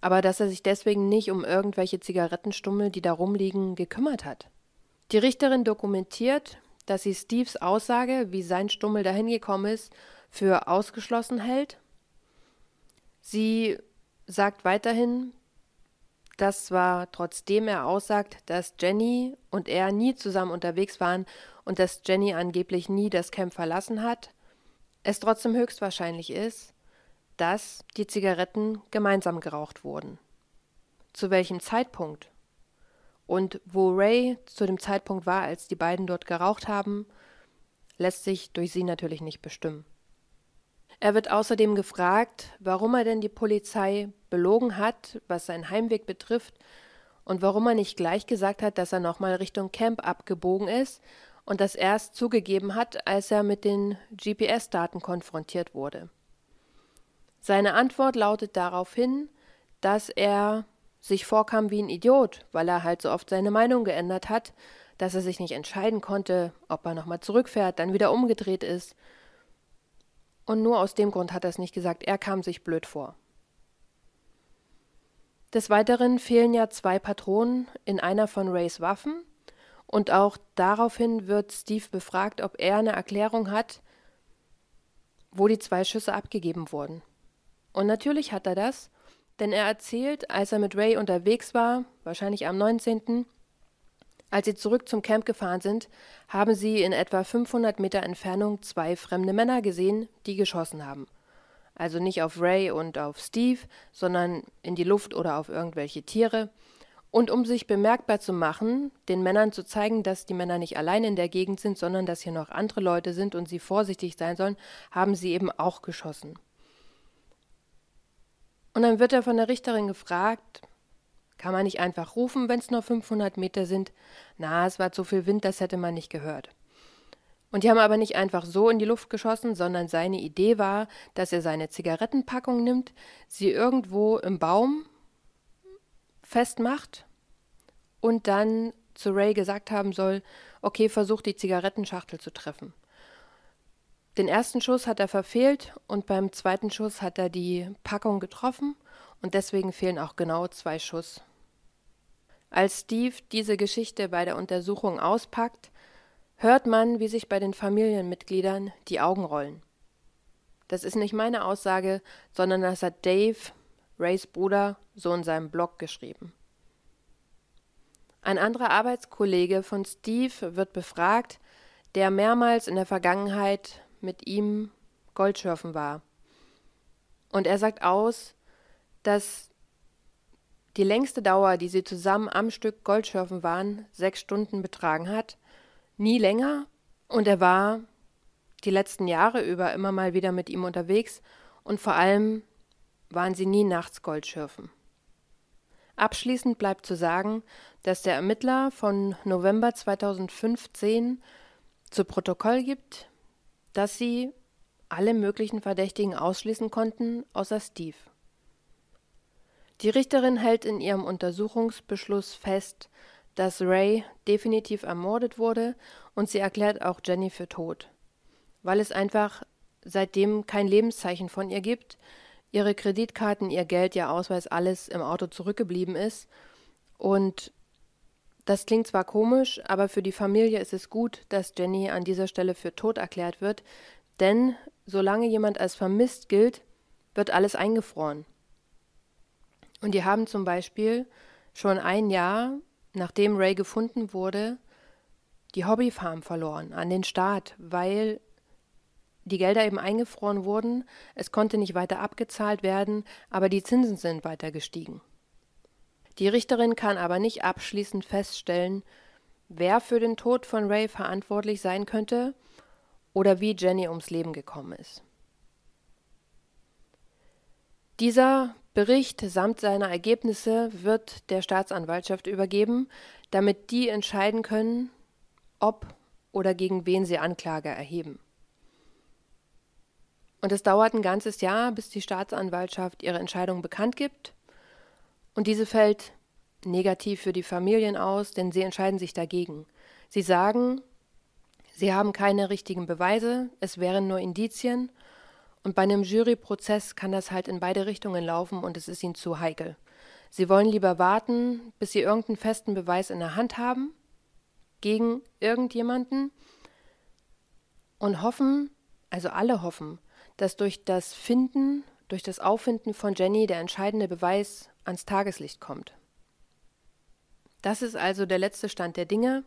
aber dass er sich deswegen nicht um irgendwelche Zigarettenstummel, die da rumliegen, gekümmert hat. Die Richterin dokumentiert, dass sie Steves Aussage, wie sein Stummel dahin gekommen ist, für ausgeschlossen hält. Sie sagt weiterhin, dass zwar trotzdem er aussagt, dass Jenny und er nie zusammen unterwegs waren und dass Jenny angeblich nie das Camp verlassen hat, es trotzdem höchstwahrscheinlich ist, dass die Zigaretten gemeinsam geraucht wurden. Zu welchem Zeitpunkt? Und wo Ray zu dem Zeitpunkt war, als die beiden dort geraucht haben, lässt sich durch sie natürlich nicht bestimmen. Er wird außerdem gefragt, warum er denn die Polizei belogen hat, was seinen Heimweg betrifft, und warum er nicht gleich gesagt hat, dass er nochmal Richtung Camp abgebogen ist und das erst zugegeben hat, als er mit den GPS-Daten konfrontiert wurde. Seine Antwort lautet daraufhin, dass er sich vorkam wie ein Idiot, weil er halt so oft seine Meinung geändert hat, dass er sich nicht entscheiden konnte, ob er nochmal zurückfährt, dann wieder umgedreht ist und nur aus dem Grund hat er es nicht gesagt, er kam sich blöd vor. Des Weiteren fehlen ja zwei Patronen in einer von Rays Waffen und auch daraufhin wird Steve befragt, ob er eine Erklärung hat, wo die zwei Schüsse abgegeben wurden. Und natürlich hat er das, denn er erzählt, als er mit Ray unterwegs war, wahrscheinlich am 19., als sie zurück zum Camp gefahren sind, haben sie in etwa 500 Meter Entfernung zwei fremde Männer gesehen, die geschossen haben. Also nicht auf Ray und auf Steve, sondern in die Luft oder auf irgendwelche Tiere. Und um sich bemerkbar zu machen, den Männern zu zeigen, dass die Männer nicht allein in der Gegend sind, sondern dass hier noch andere Leute sind und sie vorsichtig sein sollen, haben sie eben auch geschossen. Und dann wird er von der Richterin gefragt, kann man nicht einfach rufen, wenn es nur 500 Meter sind? Na, es war zu viel Wind, das hätte man nicht gehört. Und die haben aber nicht einfach so in die Luft geschossen, sondern seine Idee war, dass er seine Zigarettenpackung nimmt, sie irgendwo im Baum festmacht und dann zu Ray gesagt haben soll, okay, versuch die Zigarettenschachtel zu treffen. Den ersten Schuss hat er verfehlt und beim zweiten Schuss hat er die Packung getroffen und deswegen fehlen auch genau zwei Schuss als Steve diese Geschichte bei der Untersuchung auspackt, hört man, wie sich bei den Familienmitgliedern die Augen rollen. Das ist nicht meine Aussage, sondern das hat Dave, Rays Bruder, so in seinem Blog geschrieben. Ein anderer Arbeitskollege von Steve wird befragt, der mehrmals in der Vergangenheit mit ihm Goldschürfen war. Und er sagt aus, dass die längste Dauer, die sie zusammen am Stück Goldschürfen waren, sechs Stunden betragen hat, nie länger, und er war die letzten Jahre über immer mal wieder mit ihm unterwegs, und vor allem waren sie nie nachts Goldschürfen. Abschließend bleibt zu sagen, dass der Ermittler von November 2015 zu Protokoll gibt, dass sie alle möglichen Verdächtigen ausschließen konnten, außer Steve. Die Richterin hält in ihrem Untersuchungsbeschluss fest, dass Ray definitiv ermordet wurde und sie erklärt auch Jenny für tot. weil es einfach seitdem kein Lebenszeichen von ihr gibt, ihre Kreditkarten, ihr Geld, ihr Ausweis, alles im Auto zurückgeblieben ist. Und das klingt zwar komisch, aber für die Familie ist es gut, dass Jenny an dieser Stelle für tot erklärt wird, denn solange jemand als vermisst gilt, wird alles eingefroren. Und die haben zum Beispiel schon ein Jahr, nachdem Ray gefunden wurde, die Hobbyfarm verloren an den Staat, weil die Gelder eben eingefroren wurden, es konnte nicht weiter abgezahlt werden, aber die Zinsen sind weiter gestiegen. Die Richterin kann aber nicht abschließend feststellen, wer für den Tod von Ray verantwortlich sein könnte oder wie Jenny ums Leben gekommen ist. Dieser Bericht samt seiner Ergebnisse wird der Staatsanwaltschaft übergeben, damit die entscheiden können, ob oder gegen wen sie Anklage erheben. Und es dauert ein ganzes Jahr, bis die Staatsanwaltschaft ihre Entscheidung bekannt gibt. Und diese fällt negativ für die Familien aus, denn sie entscheiden sich dagegen. Sie sagen, sie haben keine richtigen Beweise, es wären nur Indizien. Und bei einem Juryprozess kann das halt in beide Richtungen laufen und es ist ihnen zu heikel. Sie wollen lieber warten, bis sie irgendeinen festen Beweis in der Hand haben gegen irgendjemanden und hoffen, also alle hoffen, dass durch das Finden, durch das Auffinden von Jenny der entscheidende Beweis ans Tageslicht kommt. Das ist also der letzte Stand der Dinge.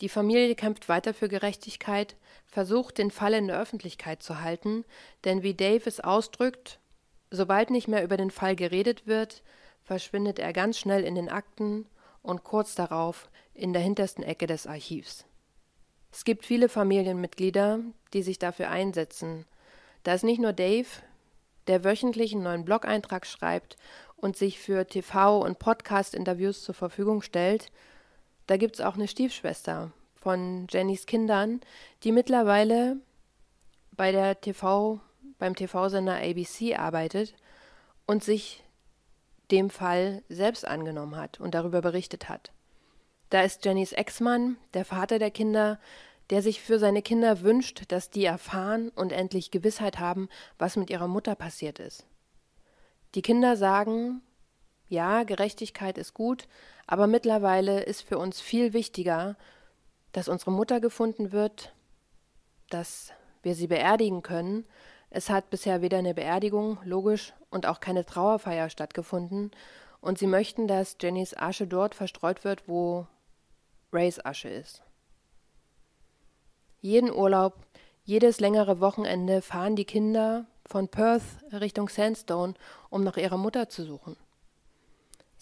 Die Familie kämpft weiter für Gerechtigkeit, versucht den Fall in der Öffentlichkeit zu halten, denn wie Dave es ausdrückt, sobald nicht mehr über den Fall geredet wird, verschwindet er ganz schnell in den Akten und kurz darauf in der hintersten Ecke des Archivs. Es gibt viele Familienmitglieder, die sich dafür einsetzen, da ist nicht nur Dave, der wöchentlich einen neuen Blog-Eintrag schreibt und sich für TV- und Podcast-Interviews zur Verfügung stellt, da gibt es auch eine Stiefschwester von Jennys Kindern, die mittlerweile bei der TV, beim TV-Sender ABC arbeitet und sich dem Fall selbst angenommen hat und darüber berichtet hat. Da ist Jennys Ex-Mann, der Vater der Kinder, der sich für seine Kinder wünscht, dass die erfahren und endlich Gewissheit haben, was mit ihrer Mutter passiert ist. Die Kinder sagen, ja, Gerechtigkeit ist gut, aber mittlerweile ist für uns viel wichtiger, dass unsere Mutter gefunden wird, dass wir sie beerdigen können. Es hat bisher weder eine Beerdigung, logisch, und auch keine Trauerfeier stattgefunden, und sie möchten, dass Jennys Asche dort verstreut wird, wo Rays Asche ist. Jeden Urlaub, jedes längere Wochenende fahren die Kinder von Perth Richtung Sandstone, um nach ihrer Mutter zu suchen.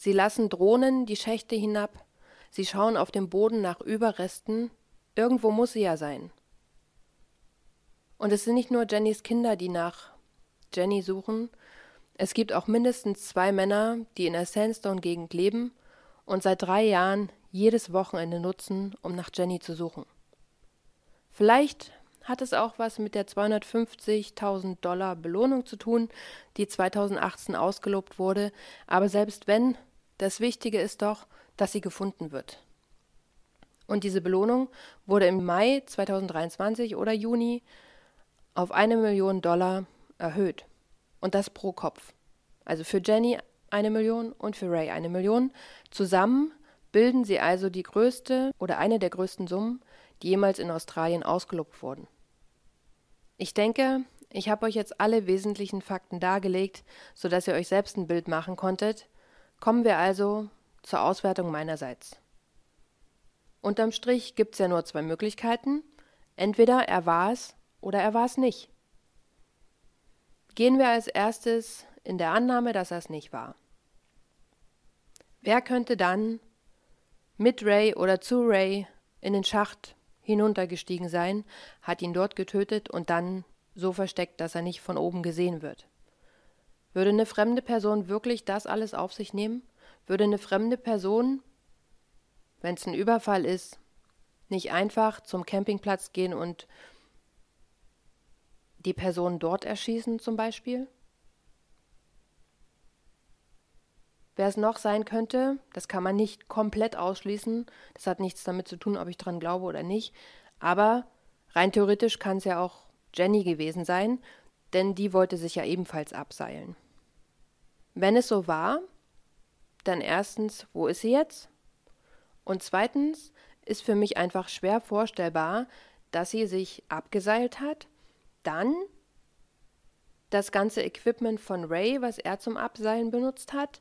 Sie lassen Drohnen die Schächte hinab, sie schauen auf dem Boden nach Überresten, irgendwo muss sie ja sein. Und es sind nicht nur Jennys Kinder, die nach Jenny suchen, es gibt auch mindestens zwei Männer, die in der Sandstone-Gegend leben und seit drei Jahren jedes Wochenende nutzen, um nach Jenny zu suchen. Vielleicht hat es auch was mit der 250.000 Dollar Belohnung zu tun, die 2018 ausgelobt wurde, aber selbst wenn, das Wichtige ist doch, dass sie gefunden wird. Und diese Belohnung wurde im Mai 2023 oder Juni auf eine Million Dollar erhöht. Und das pro Kopf. Also für Jenny eine Million und für Ray eine Million. Zusammen bilden sie also die größte oder eine der größten Summen, die jemals in Australien ausgelobt wurden. Ich denke, ich habe euch jetzt alle wesentlichen Fakten dargelegt, sodass ihr euch selbst ein Bild machen konntet. Kommen wir also zur Auswertung meinerseits. Unterm Strich gibt es ja nur zwei Möglichkeiten. Entweder er war es oder er war es nicht. Gehen wir als erstes in der Annahme, dass er es nicht war. Wer könnte dann mit Ray oder zu Ray in den Schacht hinuntergestiegen sein, hat ihn dort getötet und dann so versteckt, dass er nicht von oben gesehen wird. Würde eine fremde Person wirklich das alles auf sich nehmen? Würde eine fremde Person, wenn es ein Überfall ist, nicht einfach zum Campingplatz gehen und die Person dort erschießen zum Beispiel? Wer es noch sein könnte, das kann man nicht komplett ausschließen. Das hat nichts damit zu tun, ob ich dran glaube oder nicht. Aber rein theoretisch kann es ja auch Jenny gewesen sein, denn die wollte sich ja ebenfalls abseilen. Wenn es so war, dann erstens, wo ist sie jetzt? Und zweitens ist für mich einfach schwer vorstellbar, dass sie sich abgeseilt hat, dann das ganze Equipment von Ray, was er zum Abseilen benutzt hat,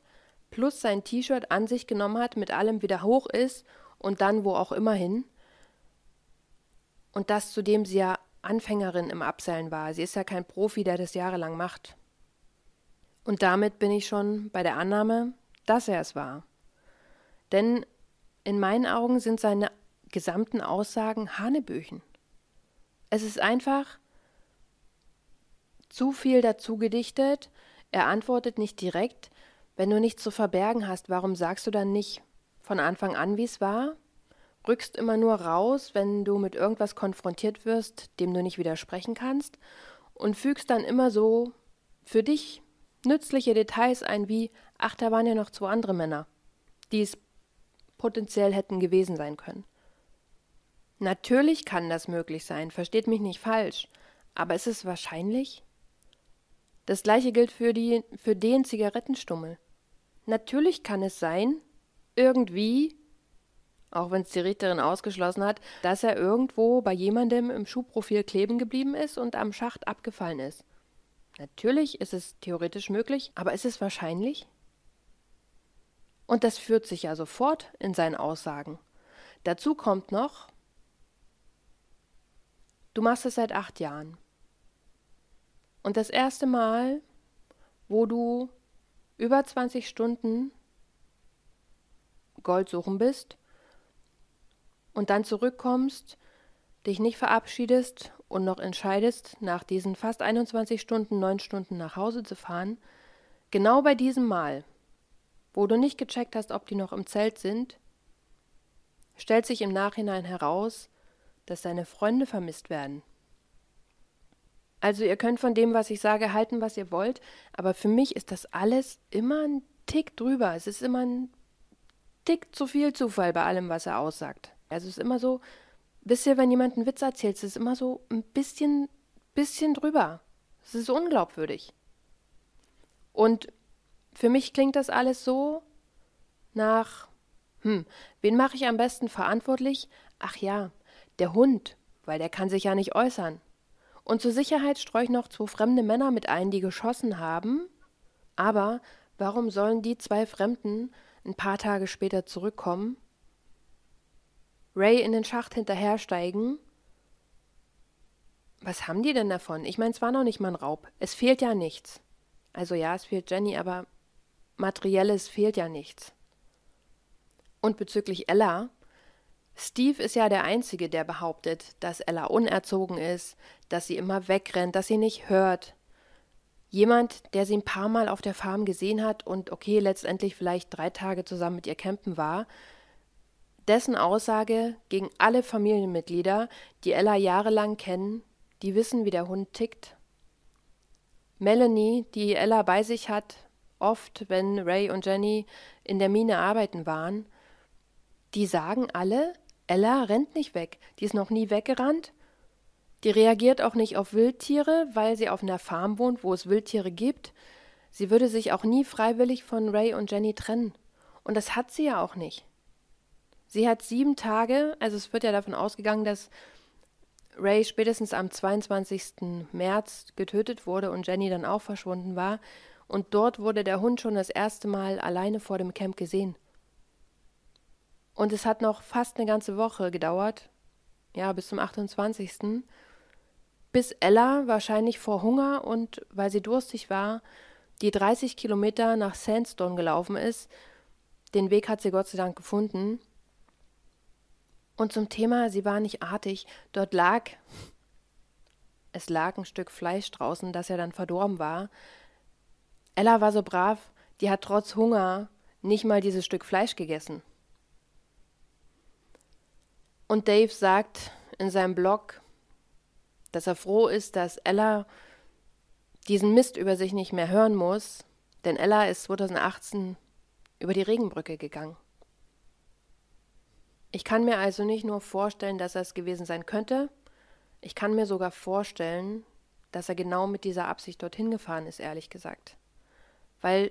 plus sein T-Shirt an sich genommen hat, mit allem wieder hoch ist und dann wo auch immer hin. Und das, zudem sie ja Anfängerin im Abseilen war. Sie ist ja kein Profi, der das jahrelang macht. Und damit bin ich schon bei der Annahme, dass er es war. Denn in meinen Augen sind seine gesamten Aussagen Hanebüchen. Es ist einfach zu viel dazu gedichtet. Er antwortet nicht direkt. Wenn du nichts zu verbergen hast, warum sagst du dann nicht von Anfang an, wie es war? Rückst immer nur raus, wenn du mit irgendwas konfrontiert wirst, dem du nicht widersprechen kannst, und fügst dann immer so für dich nützliche Details ein wie, ach, da waren ja noch zwei andere Männer, die es potenziell hätten gewesen sein können. Natürlich kann das möglich sein, versteht mich nicht falsch, aber ist es wahrscheinlich? Das gleiche gilt für, die, für den Zigarettenstummel. Natürlich kann es sein, irgendwie, auch wenn es die Richterin ausgeschlossen hat, dass er irgendwo bei jemandem im Schuhprofil kleben geblieben ist und am Schacht abgefallen ist. Natürlich ist es theoretisch möglich, aber ist es wahrscheinlich? Und das führt sich ja sofort in seinen Aussagen. Dazu kommt noch, du machst es seit acht Jahren. Und das erste Mal, wo du über 20 Stunden Gold suchen bist und dann zurückkommst, dich nicht verabschiedest und noch entscheidest, nach diesen fast 21 Stunden, neun Stunden nach Hause zu fahren, genau bei diesem Mal, wo du nicht gecheckt hast, ob die noch im Zelt sind, stellt sich im Nachhinein heraus, dass deine Freunde vermisst werden. Also ihr könnt von dem, was ich sage, halten, was ihr wollt, aber für mich ist das alles immer ein Tick drüber. Es ist immer ein Tick zu viel Zufall bei allem, was er aussagt. Also es ist immer so, wisst ihr, wenn jemand einen Witz erzählt, es ist immer so ein bisschen, bisschen drüber. Es ist unglaubwürdig. Und für mich klingt das alles so nach, hm, wen mache ich am besten verantwortlich? Ach ja, der Hund, weil der kann sich ja nicht äußern. Und zur Sicherheit streue ich noch zwei fremde Männer mit ein, die geschossen haben. Aber warum sollen die zwei Fremden ein paar Tage später zurückkommen, Ray in den Schacht hinterhersteigen? Was haben die denn davon? Ich meine, es war noch nicht mal ein Raub. Es fehlt ja nichts. Also ja, es fehlt Jenny, aber materielles fehlt ja nichts. Und bezüglich Ella, Steve ist ja der Einzige, der behauptet, dass Ella unerzogen ist, dass sie immer wegrennt, dass sie nicht hört. Jemand, der sie ein paar Mal auf der Farm gesehen hat und okay, letztendlich vielleicht drei Tage zusammen mit ihr campen war, dessen Aussage gegen alle Familienmitglieder, die Ella jahrelang kennen, die wissen, wie der Hund tickt. Melanie, die Ella bei sich hat, oft, wenn Ray und Jenny in der Mine arbeiten waren, die sagen alle, Ella rennt nicht weg. Die ist noch nie weggerannt. Die reagiert auch nicht auf Wildtiere, weil sie auf einer Farm wohnt, wo es Wildtiere gibt. Sie würde sich auch nie freiwillig von Ray und Jenny trennen. Und das hat sie ja auch nicht. Sie hat sieben Tage, also es wird ja davon ausgegangen, dass Ray spätestens am 22. März getötet wurde und Jenny dann auch verschwunden war. Und dort wurde der Hund schon das erste Mal alleine vor dem Camp gesehen. Und es hat noch fast eine ganze Woche gedauert, ja, bis zum 28. Bis Ella wahrscheinlich vor Hunger und weil sie durstig war, die 30 Kilometer nach Sandstone gelaufen ist. Den Weg hat sie Gott sei Dank gefunden. Und zum Thema, sie war nicht artig. Dort lag, es lag ein Stück Fleisch draußen, das ja dann verdorben war. Ella war so brav, die hat trotz Hunger nicht mal dieses Stück Fleisch gegessen. Und Dave sagt in seinem Blog, dass er froh ist, dass Ella diesen Mist über sich nicht mehr hören muss, denn Ella ist 2018 über die Regenbrücke gegangen. Ich kann mir also nicht nur vorstellen, dass er es gewesen sein könnte, Ich kann mir sogar vorstellen, dass er genau mit dieser Absicht dorthin gefahren ist, ehrlich gesagt. Weil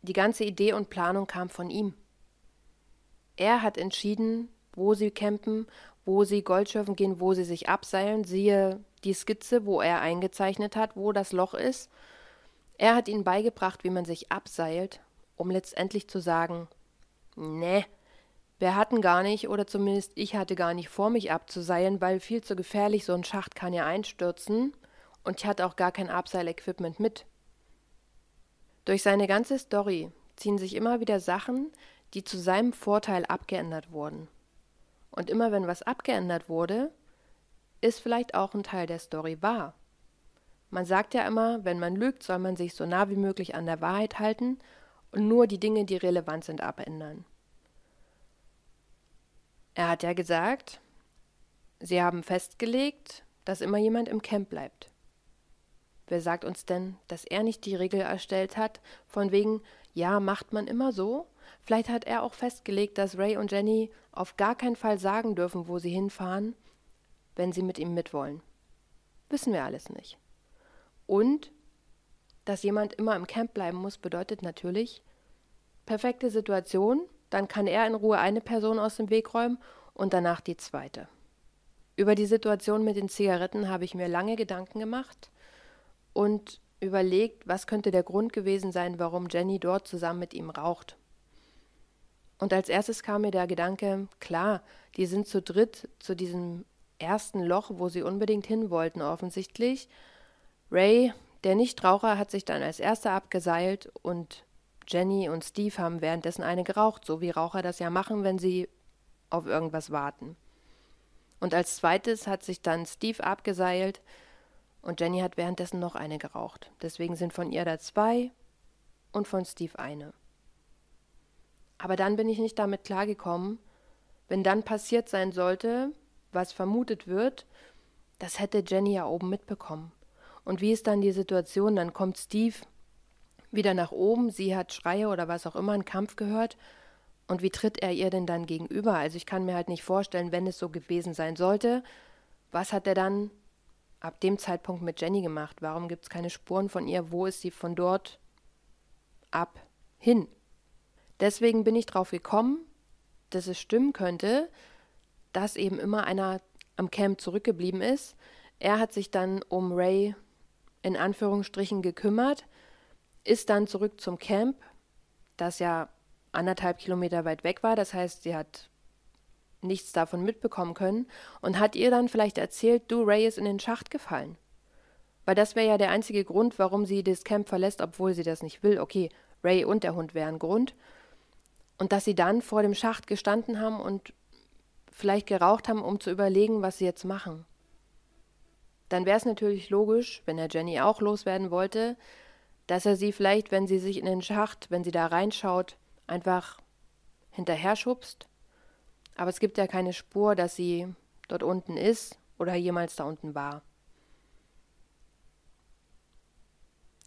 die ganze Idee und Planung kam von ihm. Er hat entschieden, wo sie campen, wo sie Goldschürfen gehen, wo sie sich abseilen. Siehe die Skizze, wo er eingezeichnet hat, wo das Loch ist. Er hat ihnen beigebracht, wie man sich abseilt, um letztendlich zu sagen, ne, wir hatten gar nicht, oder zumindest ich hatte gar nicht vor, mich abzuseilen, weil viel zu gefährlich, so ein Schacht kann ja einstürzen, und ich hatte auch gar kein Abseilequipment mit. Durch seine ganze Story ziehen sich immer wieder Sachen, die zu seinem Vorteil abgeändert wurden. Und immer wenn was abgeändert wurde, ist vielleicht auch ein Teil der Story wahr. Man sagt ja immer, wenn man lügt, soll man sich so nah wie möglich an der Wahrheit halten und nur die Dinge, die relevant sind, abändern. Er hat ja gesagt, sie haben festgelegt, dass immer jemand im Camp bleibt. Wer sagt uns denn, dass er nicht die Regel erstellt hat, von wegen, ja, macht man immer so? Vielleicht hat er auch festgelegt, dass Ray und Jenny auf gar keinen Fall sagen dürfen, wo sie hinfahren, wenn sie mit ihm mitwollen. Wissen wir alles nicht. Und dass jemand immer im Camp bleiben muss, bedeutet natürlich perfekte Situation, dann kann er in Ruhe eine Person aus dem Weg räumen und danach die zweite. Über die Situation mit den Zigaretten habe ich mir lange Gedanken gemacht und überlegt, was könnte der Grund gewesen sein, warum Jenny dort zusammen mit ihm raucht. Und als erstes kam mir der Gedanke, klar, die sind zu dritt zu diesem ersten Loch, wo sie unbedingt hin wollten, offensichtlich. Ray, der Nichtraucher, hat sich dann als erster abgeseilt und Jenny und Steve haben währenddessen eine geraucht, so wie Raucher das ja machen, wenn sie auf irgendwas warten. Und als zweites hat sich dann Steve abgeseilt und Jenny hat währenddessen noch eine geraucht. Deswegen sind von ihr da zwei und von Steve eine. Aber dann bin ich nicht damit klargekommen, wenn dann passiert sein sollte, was vermutet wird, das hätte Jenny ja oben mitbekommen. Und wie ist dann die Situation? Dann kommt Steve wieder nach oben, sie hat Schreie oder was auch immer, einen Kampf gehört. Und wie tritt er ihr denn dann gegenüber? Also ich kann mir halt nicht vorstellen, wenn es so gewesen sein sollte, was hat er dann ab dem Zeitpunkt mit Jenny gemacht? Warum gibt es keine Spuren von ihr? Wo ist sie von dort ab hin? Deswegen bin ich drauf gekommen, dass es stimmen könnte, dass eben immer einer am Camp zurückgeblieben ist. Er hat sich dann um Ray in Anführungsstrichen gekümmert, ist dann zurück zum Camp, das ja anderthalb Kilometer weit weg war. Das heißt, sie hat nichts davon mitbekommen können und hat ihr dann vielleicht erzählt, du, Ray ist in den Schacht gefallen. Weil das wäre ja der einzige Grund, warum sie das Camp verlässt, obwohl sie das nicht will. Okay, Ray und der Hund wären Grund. Und dass sie dann vor dem Schacht gestanden haben und vielleicht geraucht haben, um zu überlegen, was sie jetzt machen. Dann wäre es natürlich logisch, wenn er Jenny auch loswerden wollte, dass er sie vielleicht, wenn sie sich in den Schacht, wenn sie da reinschaut, einfach hinterher schubst. Aber es gibt ja keine Spur, dass sie dort unten ist oder jemals da unten war.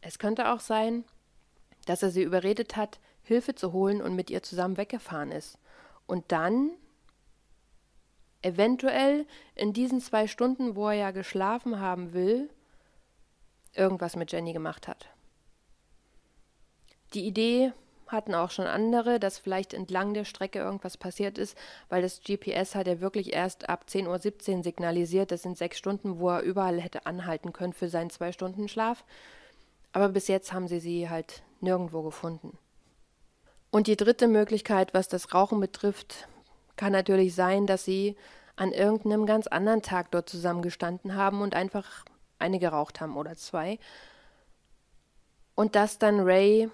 Es könnte auch sein, dass er sie überredet hat, Hilfe zu holen und mit ihr zusammen weggefahren ist. Und dann eventuell in diesen zwei Stunden, wo er ja geschlafen haben will, irgendwas mit Jenny gemacht hat. Die Idee hatten auch schon andere, dass vielleicht entlang der Strecke irgendwas passiert ist, weil das GPS hat ja wirklich erst ab 10.17 Uhr signalisiert. Das sind sechs Stunden, wo er überall hätte anhalten können für seinen zwei Stunden Schlaf. Aber bis jetzt haben sie sie halt nirgendwo gefunden. Und die dritte Möglichkeit, was das Rauchen betrifft, kann natürlich sein, dass sie an irgendeinem ganz anderen Tag dort zusammengestanden haben und einfach eine geraucht haben oder zwei. Und dass dann Ray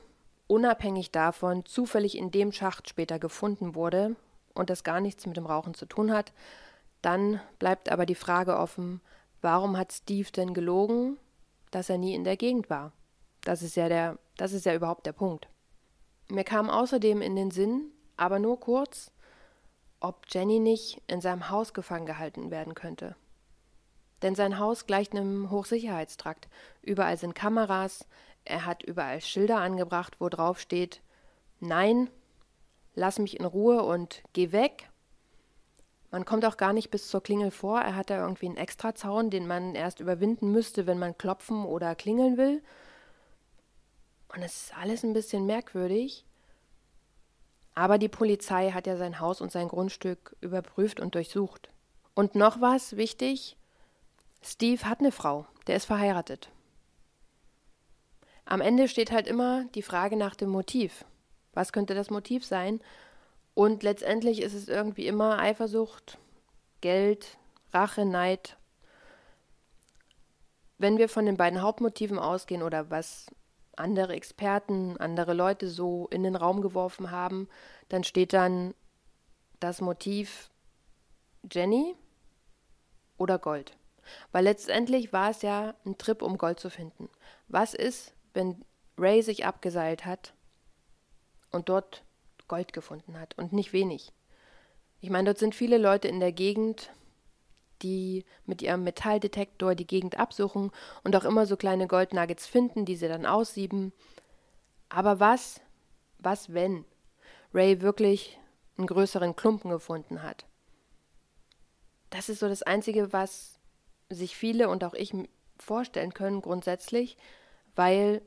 unabhängig davon zufällig in dem Schacht später gefunden wurde und das gar nichts mit dem Rauchen zu tun hat, dann bleibt aber die Frage offen, warum hat Steve denn gelogen, dass er nie in der Gegend war? Das ist ja der, das ist ja überhaupt der Punkt. Mir kam außerdem in den Sinn, aber nur kurz, ob Jenny nicht in seinem Haus gefangen gehalten werden könnte. Denn sein Haus gleicht einem Hochsicherheitstrakt. Überall sind Kameras, er hat überall Schilder angebracht, wo drauf steht Nein, lass mich in Ruhe und geh weg. Man kommt auch gar nicht bis zur Klingel vor. Er hat da irgendwie einen Extrazaun, den man erst überwinden müsste, wenn man klopfen oder klingeln will. Und es ist alles ein bisschen merkwürdig. Aber die Polizei hat ja sein Haus und sein Grundstück überprüft und durchsucht. Und noch was wichtig: Steve hat eine Frau, der ist verheiratet. Am Ende steht halt immer die Frage nach dem Motiv. Was könnte das Motiv sein? Und letztendlich ist es irgendwie immer Eifersucht, Geld, Rache, Neid. Wenn wir von den beiden Hauptmotiven ausgehen oder was andere Experten, andere Leute so in den Raum geworfen haben, dann steht dann das Motiv Jenny oder Gold. Weil letztendlich war es ja ein Trip, um Gold zu finden. Was ist, wenn Ray sich abgeseilt hat und dort Gold gefunden hat und nicht wenig. Ich meine, dort sind viele Leute in der Gegend, die mit ihrem Metalldetektor die Gegend absuchen und auch immer so kleine Goldnuggets finden, die sie dann aussieben. Aber was, was wenn Ray wirklich einen größeren Klumpen gefunden hat? Das ist so das Einzige, was sich viele und auch ich vorstellen können grundsätzlich, weil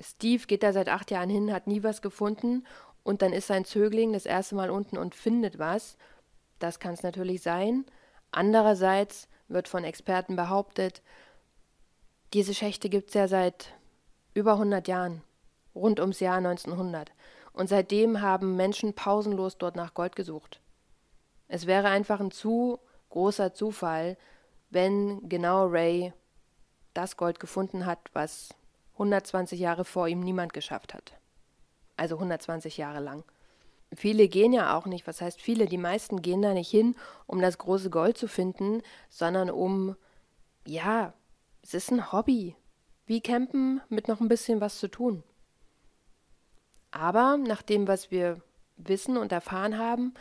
Steve geht da seit acht Jahren hin, hat nie was gefunden und dann ist sein Zögling das erste Mal unten und findet was. Das kann es natürlich sein. Andererseits wird von Experten behauptet, diese Schächte gibt es ja seit über 100 Jahren, rund ums Jahr 1900. Und seitdem haben Menschen pausenlos dort nach Gold gesucht. Es wäre einfach ein zu großer Zufall, wenn genau Ray das Gold gefunden hat, was 120 Jahre vor ihm niemand geschafft hat also 120 Jahre lang. Viele gehen ja auch nicht, was heißt viele, die meisten gehen da nicht hin, um das große Gold zu finden, sondern um, ja, es ist ein Hobby, wie Campen mit noch ein bisschen was zu tun. Aber nach dem, was wir wissen und erfahren haben,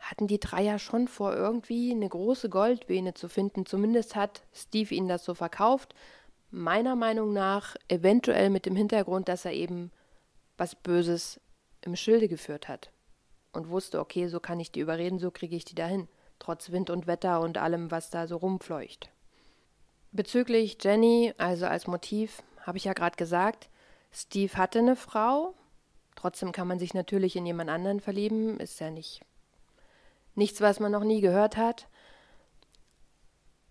hatten die drei ja schon vor, irgendwie eine große Goldvene zu finden. Zumindest hat Steve ihnen das so verkauft. Meiner Meinung nach eventuell mit dem Hintergrund, dass er eben was Böses im Schilde geführt hat und wusste, okay, so kann ich die überreden, so kriege ich die dahin, trotz Wind und Wetter und allem, was da so rumfleucht. Bezüglich Jenny, also als Motiv, habe ich ja gerade gesagt, Steve hatte eine Frau, trotzdem kann man sich natürlich in jemand anderen verlieben, ist ja nicht nichts, was man noch nie gehört hat.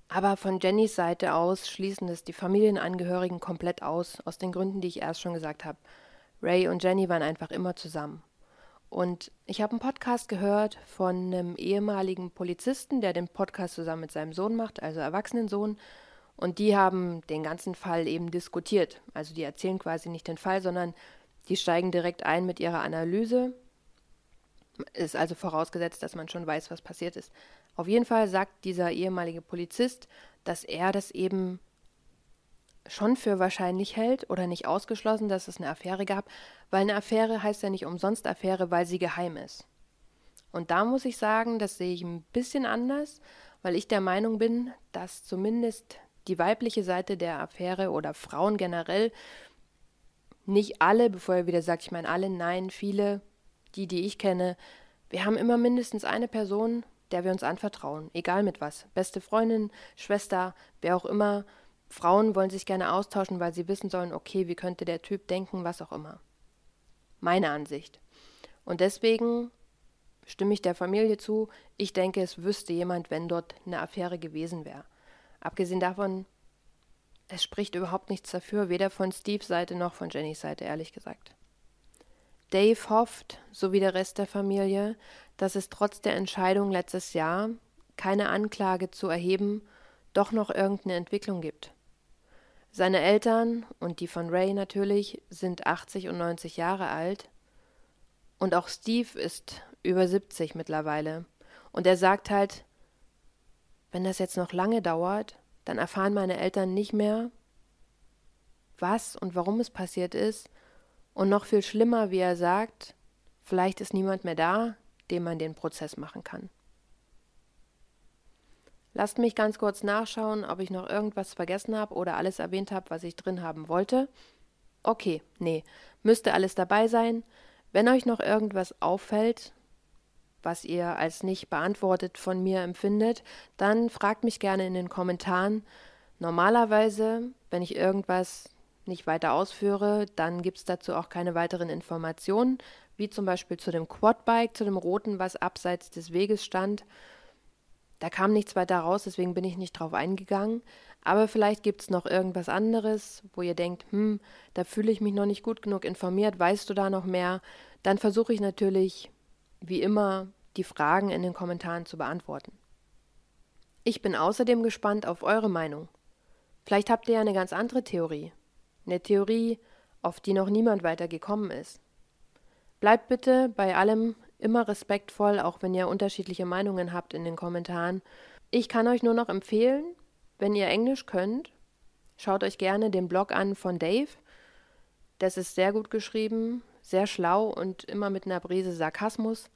Aber von Jennys Seite aus schließen es die Familienangehörigen komplett aus, aus den Gründen, die ich erst schon gesagt habe. Ray und Jenny waren einfach immer zusammen. Und ich habe einen Podcast gehört von einem ehemaligen Polizisten, der den Podcast zusammen mit seinem Sohn macht, also Erwachsenensohn. Und die haben den ganzen Fall eben diskutiert. Also die erzählen quasi nicht den Fall, sondern die steigen direkt ein mit ihrer Analyse. Ist also vorausgesetzt, dass man schon weiß, was passiert ist. Auf jeden Fall sagt dieser ehemalige Polizist, dass er das eben schon für wahrscheinlich hält oder nicht ausgeschlossen, dass es eine Affäre gab, weil eine Affäre heißt ja nicht umsonst Affäre, weil sie geheim ist. Und da muss ich sagen, das sehe ich ein bisschen anders, weil ich der Meinung bin, dass zumindest die weibliche Seite der Affäre oder Frauen generell nicht alle, bevor er wieder sagt, ich meine alle, nein, viele, die, die ich kenne, wir haben immer mindestens eine Person, der wir uns anvertrauen, egal mit was. Beste Freundin, Schwester, wer auch immer, Frauen wollen sich gerne austauschen, weil sie wissen sollen, okay, wie könnte der Typ denken, was auch immer. Meine Ansicht. Und deswegen stimme ich der Familie zu, ich denke, es wüsste jemand, wenn dort eine Affäre gewesen wäre. Abgesehen davon, es spricht überhaupt nichts dafür, weder von Steves Seite noch von Jennys Seite, ehrlich gesagt. Dave hofft, so wie der Rest der Familie, dass es trotz der Entscheidung letztes Jahr, keine Anklage zu erheben, doch noch irgendeine Entwicklung gibt. Seine Eltern und die von Ray natürlich sind 80 und 90 Jahre alt. Und auch Steve ist über 70 mittlerweile. Und er sagt halt, wenn das jetzt noch lange dauert, dann erfahren meine Eltern nicht mehr, was und warum es passiert ist. Und noch viel schlimmer, wie er sagt, vielleicht ist niemand mehr da, dem man den Prozess machen kann. Lasst mich ganz kurz nachschauen, ob ich noch irgendwas vergessen habe oder alles erwähnt habe, was ich drin haben wollte. Okay, nee, müsste alles dabei sein. Wenn euch noch irgendwas auffällt, was ihr als nicht beantwortet von mir empfindet, dann fragt mich gerne in den Kommentaren. Normalerweise, wenn ich irgendwas nicht weiter ausführe, dann gibt es dazu auch keine weiteren Informationen, wie zum Beispiel zu dem Quadbike, zu dem roten, was abseits des Weges stand. Da kam nichts weiter raus, deswegen bin ich nicht drauf eingegangen. Aber vielleicht gibt es noch irgendwas anderes, wo ihr denkt, hm, da fühle ich mich noch nicht gut genug informiert, weißt du da noch mehr? Dann versuche ich natürlich, wie immer, die Fragen in den Kommentaren zu beantworten. Ich bin außerdem gespannt auf eure Meinung. Vielleicht habt ihr ja eine ganz andere Theorie. Eine Theorie, auf die noch niemand weiter gekommen ist. Bleibt bitte bei allem immer respektvoll, auch wenn ihr unterschiedliche Meinungen habt in den Kommentaren. Ich kann euch nur noch empfehlen, wenn ihr Englisch könnt, schaut euch gerne den Blog an von Dave. Das ist sehr gut geschrieben, sehr schlau und immer mit einer Brise Sarkasmus.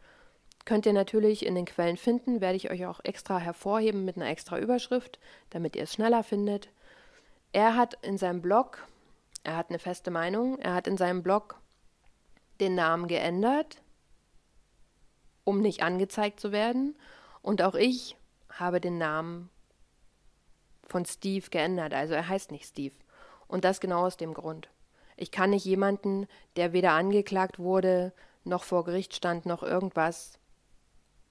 Könnt ihr natürlich in den Quellen finden, werde ich euch auch extra hervorheben mit einer extra Überschrift, damit ihr es schneller findet. Er hat in seinem Blog, er hat eine feste Meinung, er hat in seinem Blog den Namen geändert, um nicht angezeigt zu werden. Und auch ich habe den Namen von Steve geändert. Also er heißt nicht Steve. Und das genau aus dem Grund. Ich kann nicht jemanden, der weder angeklagt wurde, noch vor Gericht stand, noch irgendwas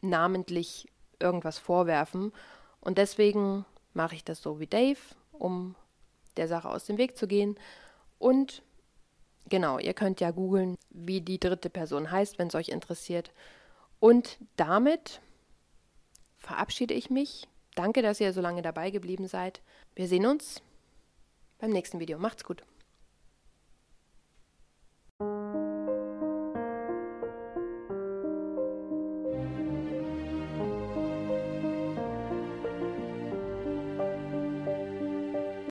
namentlich irgendwas vorwerfen. Und deswegen mache ich das so wie Dave, um der Sache aus dem Weg zu gehen. Und genau, ihr könnt ja googeln, wie die dritte Person heißt, wenn es euch interessiert. Und damit verabschiede ich mich Danke, dass ihr so lange dabei geblieben seid. Wir sehen uns beim nächsten Video. Macht's gut.